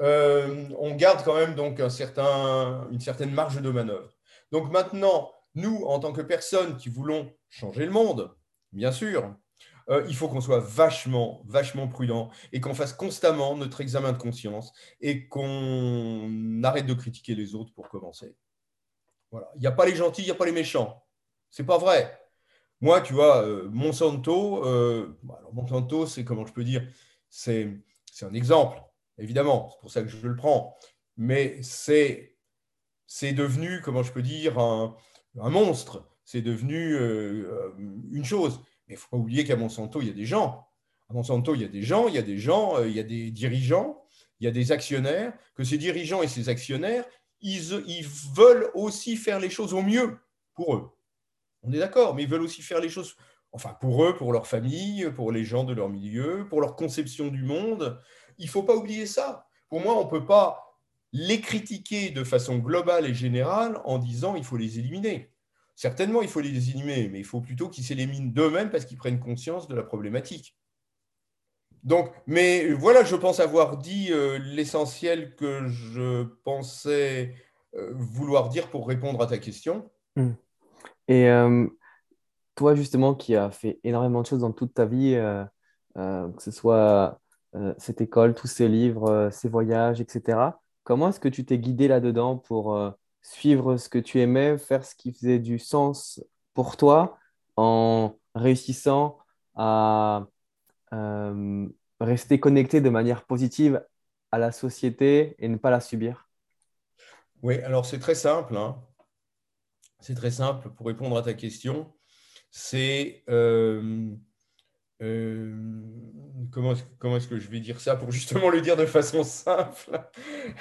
Euh, on garde quand même donc un certain, une certaine marge de manœuvre. Donc maintenant, nous, en tant que personnes qui voulons changer le monde, bien sûr, euh, il faut qu'on soit vachement, vachement prudent et qu'on fasse constamment notre examen de conscience et qu'on arrête de critiquer les autres pour commencer. Voilà. Il n'y a pas les gentils, il n'y a pas les méchants. C'est pas vrai. Moi, tu vois, euh, Monsanto, euh, alors Monsanto, c'est comment je peux dire, c'est un exemple, évidemment, c'est pour ça que je le prends, mais c'est devenu, comment je peux dire, un monstre, c'est devenu une chose il ne faut pas oublier qu'à Monsanto, il y a des gens. À Monsanto, il y a des gens, il y a des gens, euh, il y a des dirigeants, il y a des actionnaires, que ces dirigeants et ces actionnaires, ils, veulent aussi faire les choses au mieux pour eux. On est d'accord, mais ils veulent aussi faire les choses, enfin pour eux, pour leur famille, pour les gens de leur milieu, pour leur conception du monde. Il ne faut pas oublier ça. Pour moi, on ne peut pas les critiquer de façon globale et générale en disant il faut les éliminer. Certainement, il faut les éliminer, mais il faut plutôt qu'ils s'éliminent d'eux-mêmes parce qu'ils prennent conscience de la problématique. Donc, mais voilà, je pense avoir dit euh, l'essentiel que je pensais euh, vouloir dire pour répondre à ta question. Hmm. Et euh, toi, justement, qui as fait énormément de choses dans toute ta vie, que ce soit cette école, tous ces livres, ces voyages, etc., comment est-ce que tu t'es guidé là-dedans pour suivre ce que tu aimais, faire ce qui faisait du sens pour toi en réussissant à euh, rester connecté de manière positive à la société et ne pas la subir? Oui, alors c'est très simple. Hein. C'est très simple pour répondre à ta question. C'est euh, euh, comment, est-ce que je vais dire ça pour justement le dire de façon simple?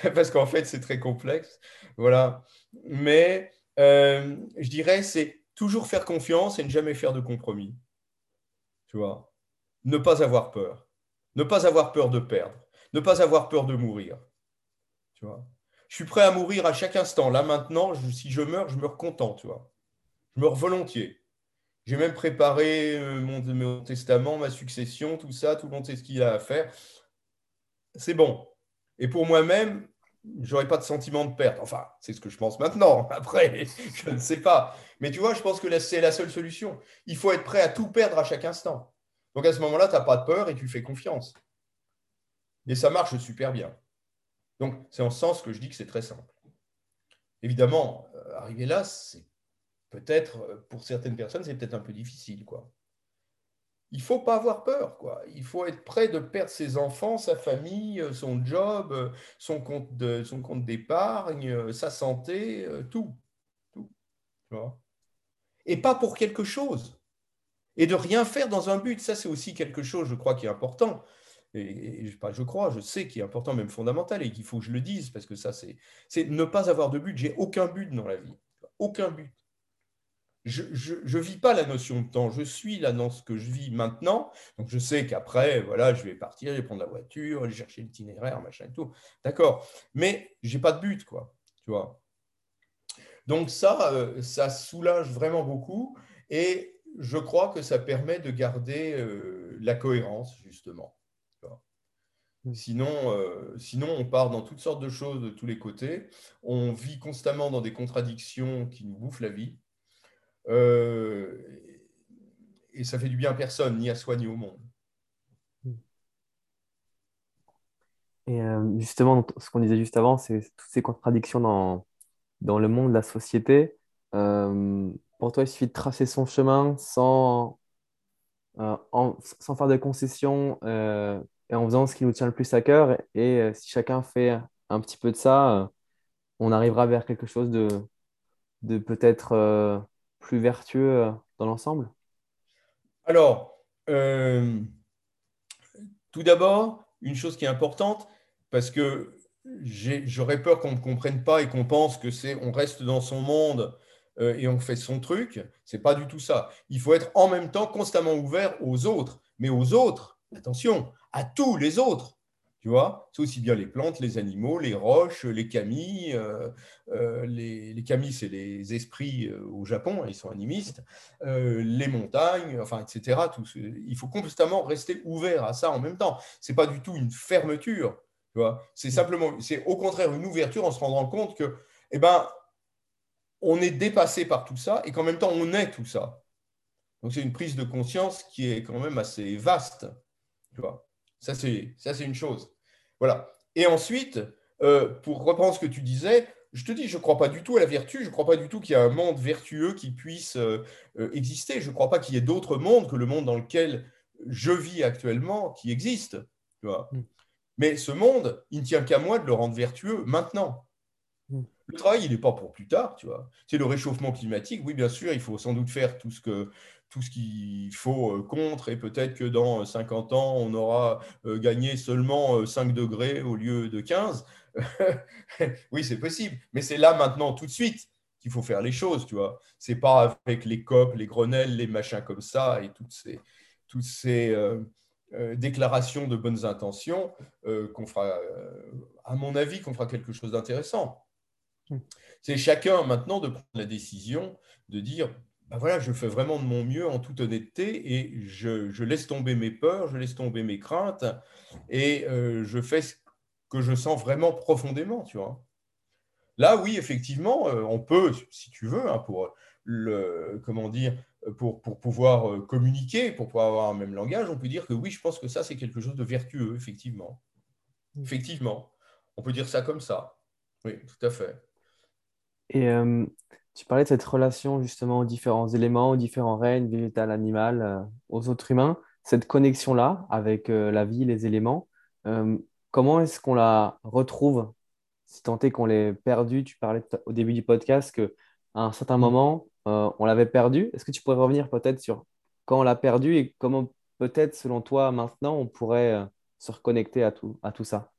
Parce qu'en fait, c'est très complexe. Voilà. Mais euh, je dirais, c'est toujours faire confiance et ne jamais faire de compromis. Tu Ne pas avoir peur. Ne pas avoir peur de perdre. Ne pas avoir peur de mourir. Je suis prêt à mourir à chaque instant. Là, maintenant, si je meurs, je meurs content, tu. Je meurs volontiers. J'ai même préparé euh, mon, testament, ma succession, tout ça, tout le monde sait ce qu'il a à faire. C'est bon. Et pour moi-même, j'aurais pas de sentiment de perte. Enfin, c'est ce que je pense maintenant. Après, je ne sais pas. Mais tu vois, je pense que c'est la seule solution. Il faut être prêt à tout perdre à chaque instant. Donc à ce moment-là, tu n'as pas de peur et tu fais confiance. Et ça marche super bien. Donc c'est en ce sens que je dis que c'est très simple. Évidemment, euh, arriver là, c'est peut-être, euh, pour certaines personnes, c'est peut-être un peu difficile. quoi. Il ne faut pas avoir peur. quoi. Il faut être prêt de perdre ses enfants, sa famille, euh, son job, euh, son compte, de, son compte d'épargne, sa santé, tout. tout Et pas pour quelque chose. Et de rien faire dans un but. Ça, c'est aussi quelque chose, je crois, qui est important. Et, je crois, je sais qui est important, même fondamental, et qu'il faut que je le dise, parce que ça, c'est ne pas avoir de but. J'ai aucun but dans la vie. Aucun but je ne vis pas la notion de temps, je suis là dans ce que je vis maintenant. Donc je sais qu'après, voilà, je vais partir, je vais prendre la voiture, aller chercher l'itinéraire, machin et tout. D'accord. Mais j'ai pas de but, quoi. Tu vois. Donc ça, euh, ça soulage vraiment beaucoup et je crois que ça permet de garder euh, la cohérence, justement. Mmh. Sinon, euh, sinon, on part dans toutes sortes de choses de tous les côtés. On vit constamment dans des contradictions qui nous bouffent la vie. Euh, et ça fait du bien à personne, ni à soi, ni au monde. Et euh, justement, ce qu'on disait juste avant, c'est toutes ces contradictions dans, dans le monde, la société. Euh, pour toi, il suffit de tracer son chemin sans, sans faire de concessions et en faisant ce qui nous tient le plus à cœur. Et, si chacun fait un petit peu de ça, on arrivera vers quelque chose de, de peut-être plus vertueux euh, dans l'ensemble? Alors, euh, tout d'abord, une chose qui est importante, parce que j'aurais peur qu'on ne comprenne pas et qu'on pense que c'est on reste dans son monde euh, et on fait son truc. C'est pas du tout ça. Il faut être en même temps constamment ouvert aux autres, mais aux autres, attention, à tous les autres. Tu vois, c'est aussi bien les plantes, les animaux, les roches, les camis. Euh, euh, les, les camis, c'est les esprits euh, au Japon, hein, ils sont animistes. les montagnes, enfin, etc. Tout, il faut constamment rester ouvert à ça en même temps. C'est pas du tout une fermeture. Tu vois, c'est simplement, c'est au contraire une ouverture en se rendant compte que, eh ben, on est dépassé par tout ça et qu'en même temps, on est tout ça. Donc c'est une prise de conscience qui est quand même assez vaste. Tu vois ça, c'est, ça, c'est une chose. Voilà. Et ensuite, euh, pour reprendre ce que tu disais, je te dis, je ne crois pas du tout à la vertu, je ne crois pas du tout qu'il y a un monde vertueux qui puisse euh, euh, exister. Je ne crois pas qu'il y ait d'autres mondes que le monde dans lequel je vis actuellement qui existe. Tu vois mm. Mais ce monde, il ne tient qu'à moi de le rendre vertueux maintenant. Mm. Le travail, il n'est pas pour plus tard, tu vois. C'est le réchauffement climatique. Oui, bien sûr, il faut sans doute faire tout ce que tout ce qu'il faut euh, contre, et peut-être que dans 50 ans, on aura euh, gagné seulement 5 euh, degrés au lieu de 15. oui, c'est possible, mais c'est là maintenant, tout de suite, qu'il faut faire les choses, tu vois. C'est pas avec les COP, les Grenelles, les machins comme ça, et toutes ces, toutes ces déclarations de bonnes intentions qu'on fera, à mon avis, qu'on fera quelque chose d'intéressant. Mmh. C'est chacun maintenant de prendre la décision de dire bah voilà, je fais vraiment de mon mieux en toute honnêteté et je, laisse tomber mes peurs, je laisse tomber mes craintes et euh, je fais ce que je sens vraiment profondément, tu vois. Là, oui, effectivement, euh, on peut, si tu veux, hein, pour le, comment dire, pour, pour, pouvoir euh, communiquer, pour pouvoir avoir un même langage, on peut dire que oui, je pense que ça, c'est quelque chose de vertueux, effectivement. Effectivement. On peut dire ça comme ça. Oui, tout à fait. Et tu parlais de cette relation justement aux différents éléments, aux différents règnes, végétal, animal, euh, aux autres humains, cette connexion-là avec euh, la vie, les éléments. Euh, comment est-ce qu'on la retrouve? Si tant est qu'on l'ait perdu, tu parlais au début du podcast qu'à un certain mm. moment, on l'avait perdu. Est-ce que tu pourrais revenir peut-être sur quand on l'a perdu et comment peut-être selon toi maintenant on pourrait se reconnecter à tout, à tout ça?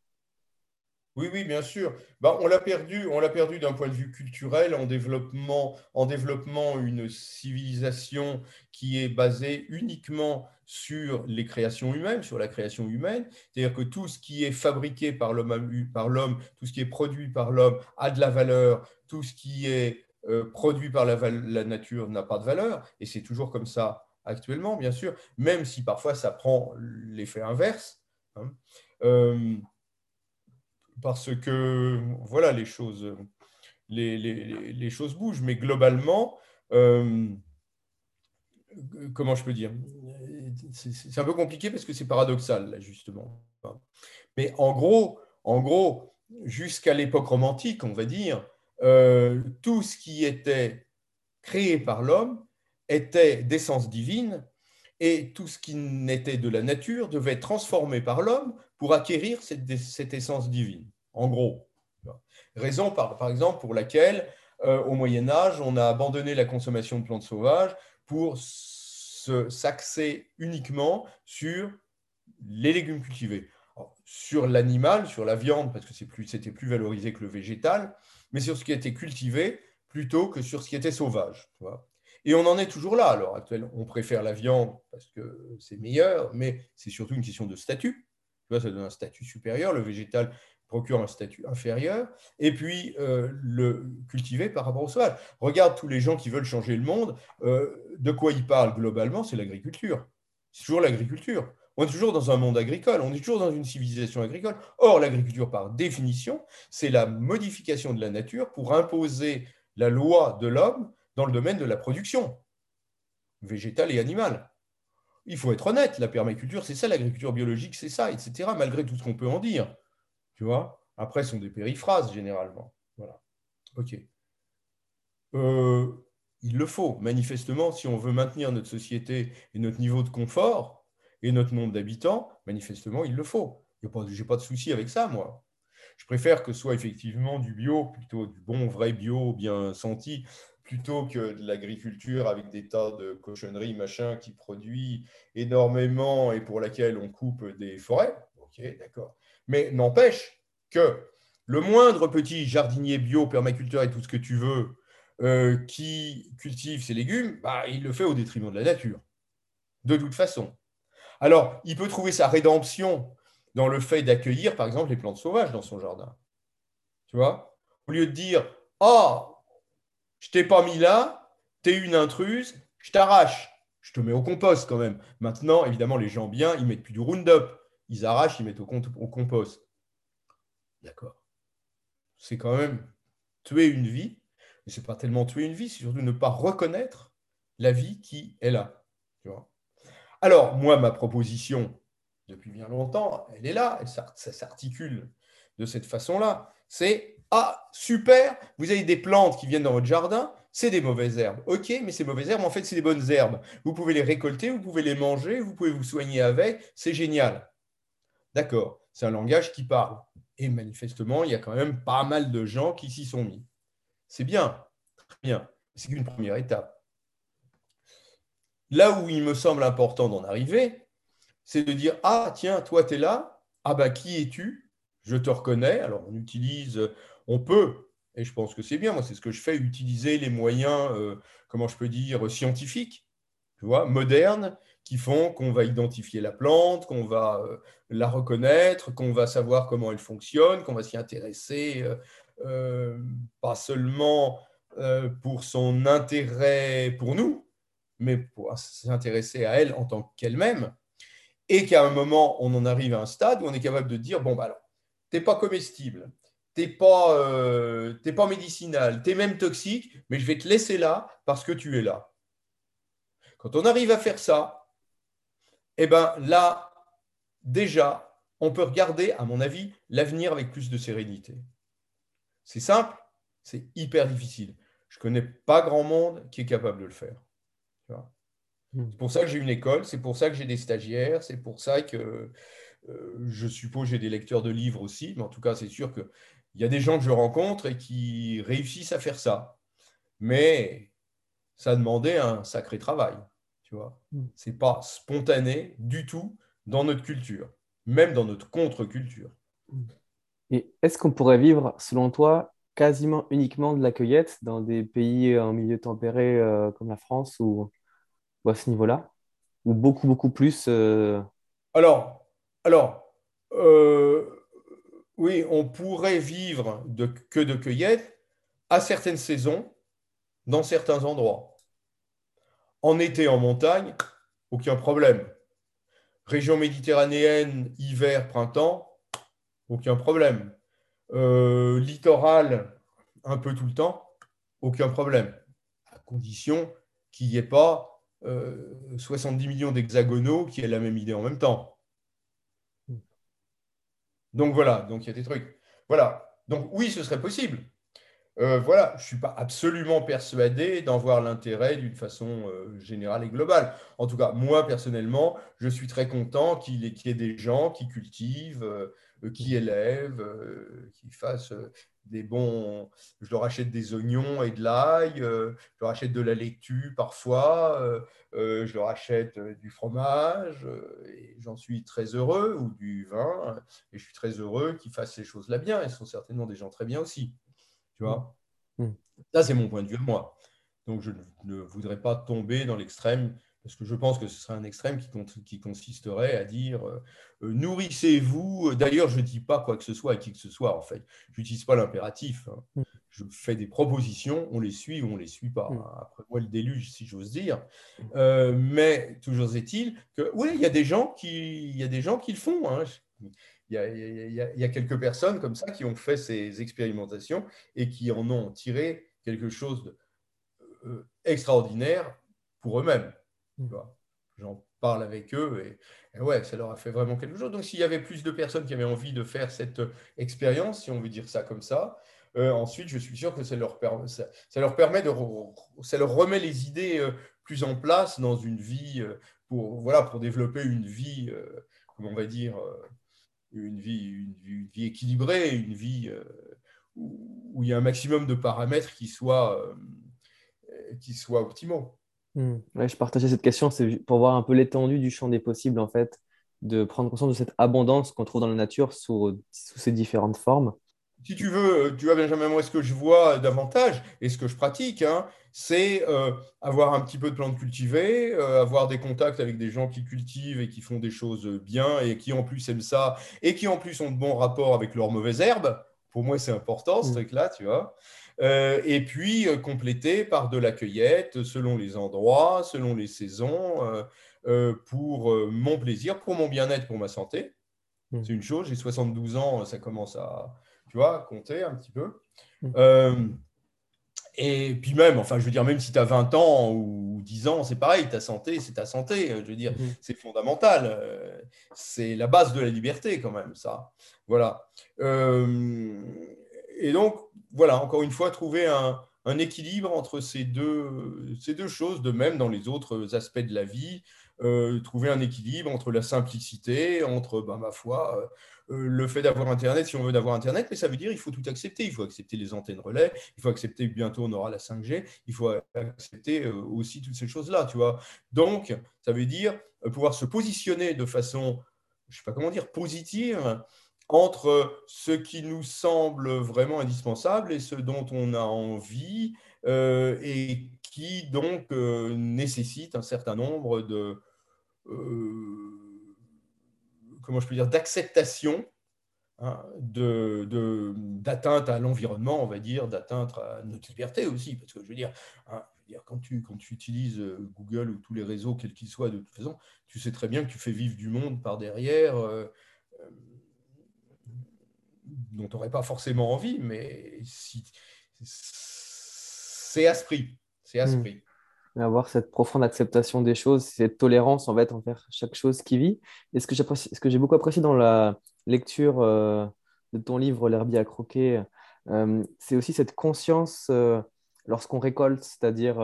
Oui, oui, bien sûr. Bah, on l'a perdu, on l'a perdu d'un point de vue culturel en développement, en développement une civilisation qui est basée uniquement sur les créations humaines, sur la création humaine. C'est-à-dire que tout ce qui est fabriqué par l'homme, tout ce qui est produit par l'homme a de la valeur, tout ce qui est euh, produit par la, nature n'a pas de valeur, et c'est toujours comme ça actuellement, bien sûr, même si parfois ça prend l'effet inverse. Hein. Euh, parce que voilà, les choses, les, choses bougent, mais globalement, euh, comment je peux dire? C'est un peu compliqué parce que c'est paradoxal, là, justement. Mais en gros, en gros jusqu'à l'époque romantique, on va dire, euh, tout ce qui était créé par l'homme était d'essence divine et tout ce qui n'était de la nature devait être transformé par l'homme pour acquérir cette, essence divine, en gros. Raison, par, exemple, pour laquelle, euh, au Moyen Âge, on a abandonné la consommation de plantes sauvages pour s'axer uniquement sur les légumes cultivés. sur l'animal, sur la viande, parce que c'était plus valorisé que le végétal, mais sur ce qui était cultivé plutôt que sur ce qui était sauvage. Et on en est toujours là à l'heure actuelle. On préfère la viande parce que c'est meilleur, mais c'est surtout une question de statut ça donne un statut supérieur. Le végétal procure un statut inférieur. Et puis, euh, le cultiver par rapport au sauvage. Regarde tous les gens qui veulent changer le monde. Euh, de quoi ils parlent globalement C'est l'agriculture. C'est toujours l'agriculture. On est toujours dans un monde agricole, on est toujours dans une civilisation agricole. Or, l'agriculture, par définition, c'est la modification de la nature pour imposer la loi de l'homme dans le domaine de la production végétale et animale il faut être honnête, la permaculture, c'est ça, l'agriculture biologique, c'est ça, etc., malgré tout ce qu'on peut en dire. Tu vois Après, ce sont des périphrases, généralement. Voilà. OK. Euh, il le faut, manifestement, si on veut maintenir notre société et notre niveau de confort et notre nombre d'habitants, manifestement, il le faut. Je n'ai pas de souci avec ça, moi. Je préfère que ce soit effectivement du bio, plutôt du bon, vrai bio, bien senti, plutôt que de l'agriculture avec des tas de cochonneries, machin, qui produit énormément et pour laquelle on coupe des forêts. Ok, d'accord. Mais n'empêche que le moindre petit jardinier bio, permaculteur et tout ce que tu veux, euh, qui cultive ses légumes, bah, il le fait au détriment de la nature. De toute façon. Alors, il peut trouver sa rédemption dans le fait d'accueillir, par exemple, les plantes sauvages dans son jardin. Tu vois? Au lieu de dire, ah, je t'ai pas mis là, tu es une intruse, je t'arrache. Je te mets au compost quand même. Maintenant, évidemment, les gens bien, ils mettent plus du Roundup. Ils arrachent, ils mettent au, compost. D'accord. C'est quand même tuer une vie. Mais ce n'est pas tellement tuer une vie, c'est surtout ne pas reconnaître la vie qui est là. Alors, moi, ma proposition, depuis bien longtemps, elle est là, ça, s'articule de cette façon-là. C'est Ah, super, vous avez des plantes qui viennent dans votre jardin, c'est des mauvaises herbes. Ok, mais ces mauvaises herbes, en fait, c'est des bonnes herbes. Vous pouvez les récolter, vous pouvez les manger, vous pouvez vous soigner avec, c'est génial. D'accord, c'est un langage qui parle. Et manifestement, il y a quand même pas mal de gens qui s'y sont mis. C'est bien, très bien. C'est qu'une première étape. Là où il me semble important d'en arriver, c'est de dire Ah, tiens, toi, tu es là. Ah, bah, qui es-tu? Je te reconnais. Alors, on utilise, on peut, et je pense que c'est bien, moi, c'est ce que je fais, utiliser les moyens, euh, comment je peux dire, scientifiques, tu vois, modernes, qui font qu'on va identifier la plante, qu'on va euh, la reconnaître, qu'on va savoir comment elle fonctionne, qu'on va s'y intéresser, euh, pas seulement pour son intérêt pour nous, mais pour s'intéresser à elle en tant qu'elle-même, et qu'à un moment, on en arrive à un stade où on est capable de dire, bon, bah alors, t'es pas comestible, t'es pas, euh, pas médicinal, tu es même toxique, mais je vais te laisser là parce que tu es là. Quand on arrive à faire ça, eh ben là, déjà, on peut regarder, à mon avis, l'avenir avec plus de sérénité. C'est simple, c'est hyper difficile. Je ne connais pas grand monde qui est capable de le faire. Hmm. C'est pour ça que j'ai une école, c'est pour ça que j'ai des stagiaires, c'est pour ça que euh, je suppose j'ai des lecteurs de livres aussi, mais en tout cas, c'est sûr qu'il y a des gens que je rencontre et qui réussissent à faire ça. Mais ça demandait un sacré travail. Tu vois, hmm. c'est pas spontané du tout dans notre culture, même dans notre contre-culture. Et est-ce qu'on pourrait vivre, selon toi, quasiment uniquement de la cueillette dans des pays en milieu tempéré euh, comme la France ou, à ce niveau-là? Ou beaucoup, beaucoup plus euh, Alors, alors euh, oui, on pourrait vivre de, que de cueillette à certaines saisons, dans certains endroits. En été, en montagne, aucun problème. Région méditerranéenne, hiver, printemps, aucun problème. Euh, littoral, un peu tout le temps, aucun problème, à condition qu'il n'y ait pas 70 euh, millions d'hexagonaux qui aient la même idée en même temps. Donc voilà, donc il y a des trucs. Voilà, donc oui, ce serait possible. Euh, voilà, je ne suis pas absolument persuadé d'en voir l'intérêt d'une façon générale et globale. En tout cas, moi, personnellement, je suis très content qu'il y, ait des gens qui cultivent, euh, qui élèvent, euh, qui fassent euh, des bons. Je leur achète des oignons et de l'ail, je leur achète de la laitue parfois, je leur achète du fromage, et j'en suis très heureux, ou du vin, et je suis très heureux qu'ils fassent ces choses-là bien. Ils sont certainement des gens très bien aussi. Tu vois mmh. Ça, c'est mon point de vue à moi. Donc, je ne voudrais pas tomber dans l'extrême parce que je pense que ce serait un extrême qui, consisterait à dire euh, euh, nourrissez-vous. D'ailleurs, je ne dis pas quoi que ce soit à qui que ce soit, en fait. Je n'utilise pas l'impératif. Hein. Mm. Je fais des propositions, on les suit ou on ne les suit pas. Mm. Après moi, le déluge, si j'ose dire. Euh, mais toujours est-il que, oui, il y a des gens qui, y a des gens qui le font. Hein. Il, y a, il, y a, quelques personnes comme ça qui ont fait ces expérimentations et qui en ont tiré quelque chose d'extraordinaire pour eux-mêmes. J'en parle avec eux et, ouais, ça leur a fait vraiment quelque chose. Donc, s'il y avait plus de personnes qui avaient envie de faire cette expérience, si on veut dire ça comme ça, euh, ensuite, je suis sûr que ça leur, permet, ça, leur permet de. ça leur remet les idées euh, plus en place dans une vie, euh, pour, voilà, pour développer une vie, comment on va dire, une vie, une, vie équilibrée, une vie où, où, il y a un maximum de paramètres qui soient, qui soient optimaux. Hmm. je partageais cette question, c'est pour voir un peu l'étendue du champ des possibles, en fait, de prendre conscience de cette abondance qu'on trouve dans la nature sous, sous ses différentes formes. Si tu veux, tu vois, Benjamin, moi, ce que je vois davantage et ce que je pratique, hein, c'est euh, avoir un petit peu de plantes cultivées, euh, avoir des contacts avec des gens qui cultivent et qui font des choses bien et qui en plus aiment ça et qui en plus ont de bons rapports avec leurs mauvaises herbes. Pour moi, c'est important, ce hmm. truc-là, tu vois. Euh, et puis euh, complété par de la cueillette selon les endroits, selon les saisons, euh, pour mon plaisir, pour mon bien-être, pour ma santé. Hmm. C'est une chose, j'ai 72 ans, ça commence à, tu vois, compter un petit peu. Hmm. Et puis même, enfin, je veux dire, même si tu as 20 ans ou 10 ans, c'est pareil, ta santé, c'est ta santé. Je veux dire, mhm. c'est fondamental. Euh, c'est la base de la liberté quand même, ça. Voilà. Euh, et donc, voilà, encore une fois, trouver un, équilibre entre ces deux, ces deux choses, de même dans les autres aspects de la vie, euh, trouver un équilibre entre la simplicité, entre, ben, ma foi, euh, le fait d'avoir Internet, si on veut d'avoir Internet, mais ça veut dire qu'il faut tout accepter. Il faut accepter les antennes relais, il faut accepter bientôt on aura la 5G, il faut accepter euh, aussi toutes ces choses-là, tu vois. Donc, ça veut dire euh, pouvoir se positionner de façon, je ne sais pas comment dire, positive entre ce qui nous semble vraiment indispensable et ce dont on a envie et qui donc nécessite un certain nombre de comment je peux dire, d'acceptation hein, d'atteinte à l'environnement, on va dire, d'atteinte à notre liberté aussi. Parce que je veux dire, hein, quand, tu, quand tu utilises euh, Google ou tous les réseaux, quels qu'ils soient, de toute façon, tu sais très bien que tu fais vivre du monde par derrière. Euh, euh, dont tu n'aurais pas forcément envie, mais si, c'est asprit. C'est asprit. Hmm avoir cette profonde acceptation des choses, cette tolérance en fait envers chaque chose qui vit. Et ce que j'ai beaucoup apprécié dans la lecture euh, de ton livre L'herbier à croquer, euh, c'est aussi cette conscience euh, lorsqu'on récolte, c'est-à-dire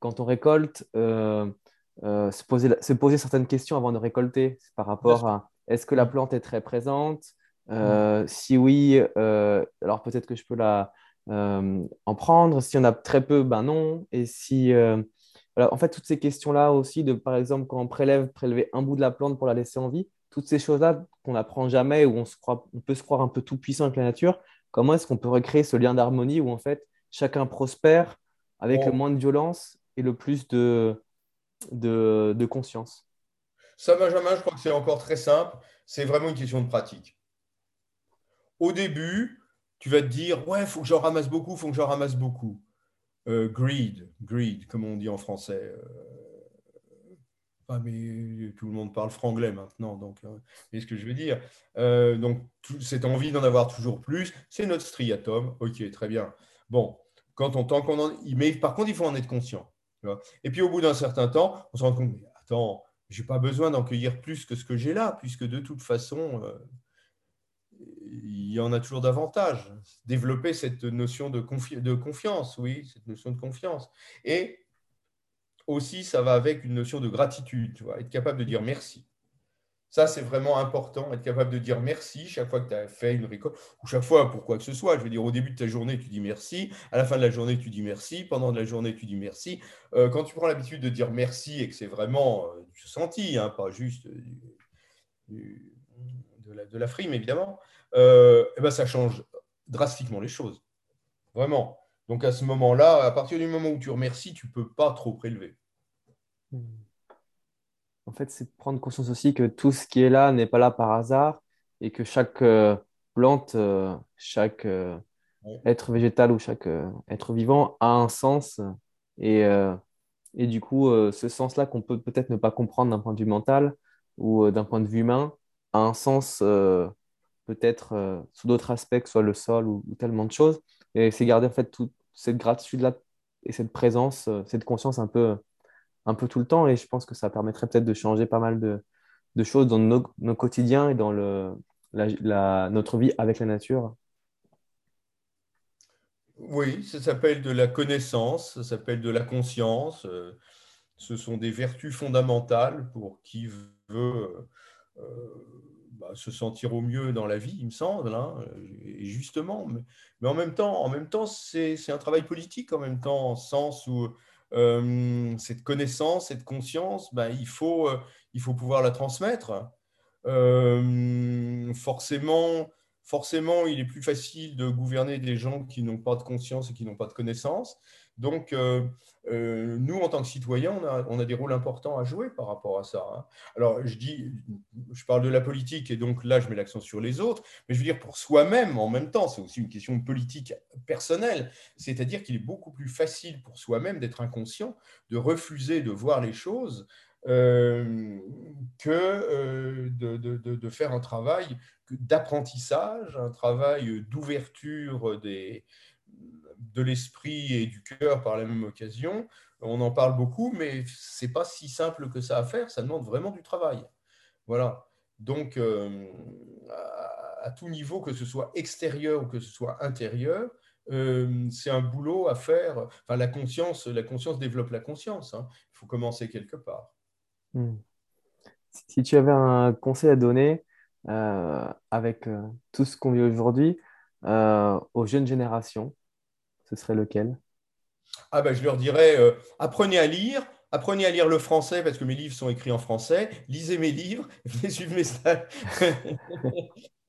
quand on récolte, se poser, se, poser, certaines questions avant de récolter par rapport à est-ce que la plante est très présente? Mm. Si oui, alors peut-être que je peux la, en prendre. Si on a très peu, ben non. Et si, en fait, toutes ces questions-là aussi, de par exemple, quand on prélève, prélever un bout de la plante pour la laisser en vie, toutes ces choses-là qu'on n'apprend jamais, où on, se croit, on peut se croire un peu tout puissant avec la nature, comment est-ce qu'on peut recréer ce lien d'harmonie où en fait chacun prospère avec le moins de violence et le plus de, de, de conscience? Ça, Benjamin, je crois que c'est encore très simple. C'est vraiment une question de pratique. Au début, tu vas te dire, ouais, il faut que j'en ramasse beaucoup, il faut que j'en ramasse beaucoup. Euh, greed, greed, comme on dit en français. Ah, mais tout le monde parle franglais maintenant, donc euh, c'est ce que je veux dire. Euh, donc, cette envie d'en avoir toujours plus, c'est notre striatum. Ok, très bien. Bon, quand on tant qu'on en. Mais par contre, il faut en être conscient. Et puis, au bout d'un certain temps, on se rend compte, mais attends, je n'ai pas besoin d'en cueillir plus que ce que j'ai là, puisque de toute façon, il y en a toujours davantage. Développer cette notion de, confiance, oui, cette notion de confiance. Et aussi, ça va avec une notion de gratitude, être capable de dire merci. Ça, c'est vraiment important, être capable de dire merci chaque fois que tu as fait une récolte, ou chaque fois pour quoi que ce soit. Je veux dire, au début de ta journée, tu dis merci, à la fin de la journée, tu dis merci, pendant la journée, tu dis merci. Euh, quand tu prends l'habitude de dire merci et que c'est vraiment euh, du senti, hein, pas juste du, de la, frime, évidemment, euh, eh ben, ça change drastiquement les choses. Vraiment. Donc à ce moment-là, à partir du moment où tu remercies, tu ne peux pas trop prélever. En fait, c'est prendre conscience aussi que tout ce qui est là n'est pas là par hasard et que chaque euh, plante, euh, chaque être végétal ou chaque être vivant a un sens. Et, et du coup, ce sens-là qu'on peut peut-être ne pas comprendre d'un point de vue mental ou d'un point de vue humain, a un sens euh, peut-être euh, sous d'autres aspects, que soit le sol ou, tellement de choses. Et c'est garder en fait toute cette gratitude-là et cette présence, euh, cette conscience un peu, un peu tout le temps. Et je pense que ça permettrait peut-être de changer pas mal de, de choses dans nos, nos, quotidiens et dans le, la, notre vie avec la nature. Oui, ça s'appelle de la connaissance, ça s'appelle de la conscience. Ce sont des vertus fondamentales pour qui veut bah, se sentir au mieux dans la vie, il me semble, hein, et justement. Mais, en même temps, c'est un travail politique en même temps, en sens où euh, cette connaissance, cette conscience, bah, il, faut, euh, pouvoir la transmettre. Euh, forcément, forcément, il est plus facile de gouverner des gens qui n'ont pas de conscience et qui n'ont pas de connaissance. Donc, euh, euh, nous, en tant que citoyens, on a, des rôles importants à jouer par rapport à ça. Hein. Alors, je dis, je parle de la politique et donc là, je mets l'accent sur les autres, mais je veux dire pour soi-même en même temps, c'est aussi une question politique personnelle. C'est-à-dire qu'il est beaucoup plus facile pour soi-même d'être inconscient, de refuser de voir les choses euh, que de, de, faire un travail d'apprentissage, un travail d'ouverture des, de l'esprit et du cœur par la même occasion. On en parle beaucoup, mais c'est pas si simple que ça à faire. Ça demande vraiment du travail. Voilà. Donc, euh, à, tout niveau, que ce soit extérieur ou que ce soit intérieur, euh, c'est un boulot à faire. Enfin, la conscience, la conscience développe la conscience. Hein. Il faut commencer quelque part. Hmm. Si tu avais un conseil à donner euh, avec tout ce qu'on vit aujourd'hui aux jeunes générations, ce serait lequel? Ah ben, je leur dirais, apprenez à lire, Apprenez à lire le français parce que mes livres sont écrits en français. Lisez mes livres, venez suivre mes stages.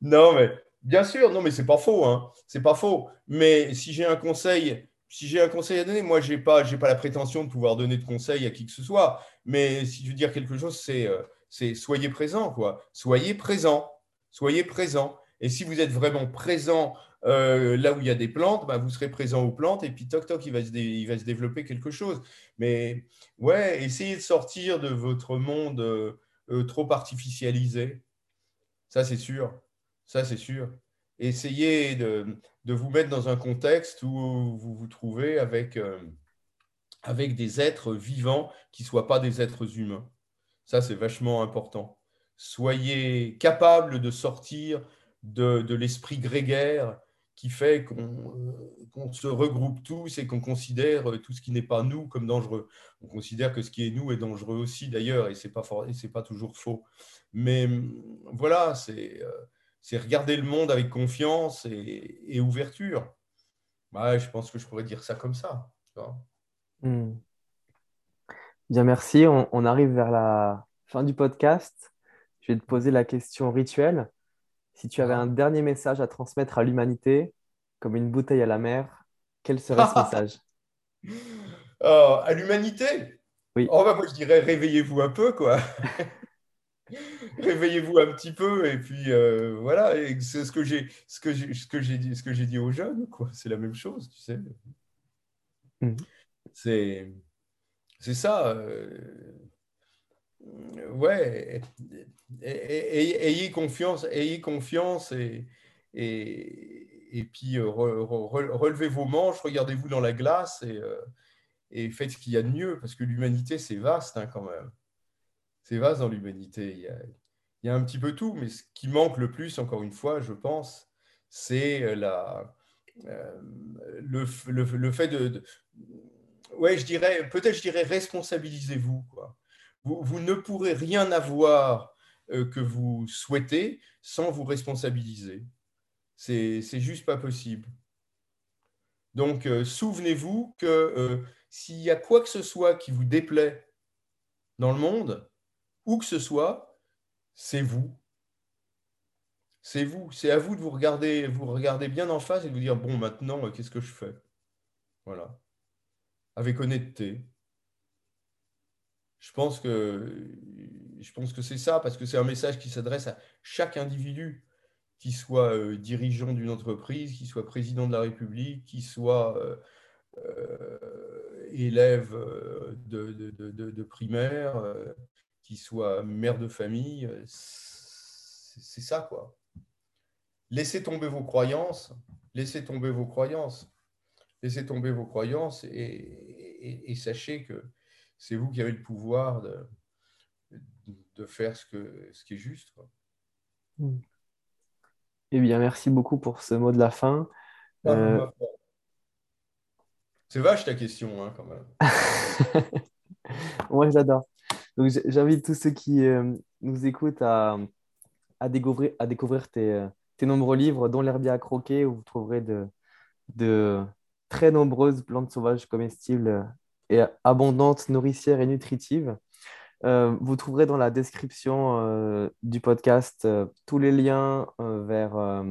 non, mais bien sûr, non, mais c'est pas faux, hein. C'est pas faux. Mais si j'ai un conseil, si j'ai un conseil à donner, moi, j'ai pas, pas la prétention de pouvoir donner de conseils à qui que ce soit. Mais si je veux dire quelque chose, c'est, euh, c'est soyez présent, quoi. Soyez présent, soyez présent. Et si vous êtes vraiment présent euh, là où il y a des plantes, bah, vous serez présent aux plantes et puis toc toc, il va, se développer quelque chose. Mais ouais, essayez de sortir de votre monde euh, euh, trop artificialisé. Ça, c'est sûr. Ça, c'est sûr. Essayez de, vous mettre dans un contexte où vous vous trouvez avec, des êtres vivants qui ne soient pas des êtres humains. Ça, c'est vachement important. Soyez capables de sortir de l'esprit grégaire qui fait euh, qu'on se regroupe tous et qu'on considère euh, tout ce qui n'est pas nous comme dangereux. On considère que ce qui est nous est dangereux aussi d'ailleurs, et ce n'est pas, pas toujours faux. Mais hum, voilà, c'est euh, regarder le monde avec confiance et, ouverture. je pense que je pourrais dire ça comme ça. Hmm. Bien, merci. On, arrive vers la fin du podcast. Je vais te poser la question rituelle. Si tu avais un dernier message à transmettre à l'humanité, comme une bouteille à la mer, quel serait ce message? Oh, À l'humanité? Oui. Oh, bah, moi, je dirais réveillez-vous un peu, quoi. réveillez-vous un petit peu et puis euh, voilà c'est ce que j'ai ce que j'ai ce que j'ai dit ce que j'ai dit aux jeunes quoi c'est la même chose tu sais mmh. c'est c'est ça euh, ouais ayez confiance, ayez confiance et, et, puis euh, relevez vos manches, regardez-vous dans la glace et, euh, et faites ce qu'il y a de mieux, parce que l'humanité, c'est vaste hein, quand même. C'est vaste dans l'humanité. Il, y a un petit peu tout, mais ce qui manque le plus, encore une fois, je pense, c'est euh, le, fait de, de ouais, je dirais, peut-être je dirais responsabilisez-vous. Quoi vous, ne pourrez rien avoir euh, que vous souhaitez sans vous responsabiliser. C'est juste pas possible. Donc, euh, souvenez-vous que euh, s'il y a quoi que ce soit qui vous déplaît dans le monde, où que ce soit, c'est vous. C'est vous. C'est à vous de vous regarder, vous regarder bien en face et de vous dire bon, maintenant, qu'est-ce que je fais? Voilà. Avec honnêteté je pense que, je pense que c'est ça, parce que c'est un message qui s'adresse à chaque individu, qui soit euh, dirigeant d'une entreprise, qui soit président de la République, qui soit euh, euh, élève de, primaire, qui soit mère de famille. C'est ça, quoi. Laissez tomber vos croyances, laissez tomber vos croyances, laissez tomber vos croyances et sachez que c'est vous qui avez le pouvoir de, de faire ce, que, ce qui est juste. Eh bien, merci beaucoup pour ce mot de la fin. Ah, euh, c'est vache ta question, hein, quand même. Moi, j'adore. Donc, j'invite tous ceux qui euh, nous écoutent à, à découvrir, à découvrir tes, tes, nombreux livres, dont L'herbier à croquer, où vous trouverez de, de très nombreuses plantes sauvages comestibles et abondante, nourricière et nutritive. Euh, vous trouverez dans la description euh, du podcast euh, tous les liens vers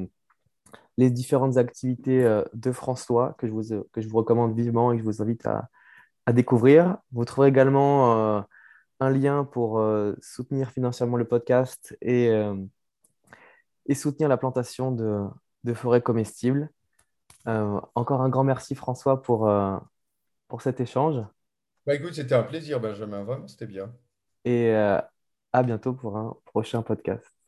les différentes activités de François que je, vous, que je vous recommande vivement et que je vous invite à, à découvrir. Vous trouverez également un lien pour soutenir financièrement le podcast et, et soutenir la plantation de, de forêts comestibles. encore un grand merci François pour, pour cet échange. Bah, écoute, c'était un plaisir, Benjamin. Vraiment, c'était bien. Et euh, à bientôt pour un prochain podcast.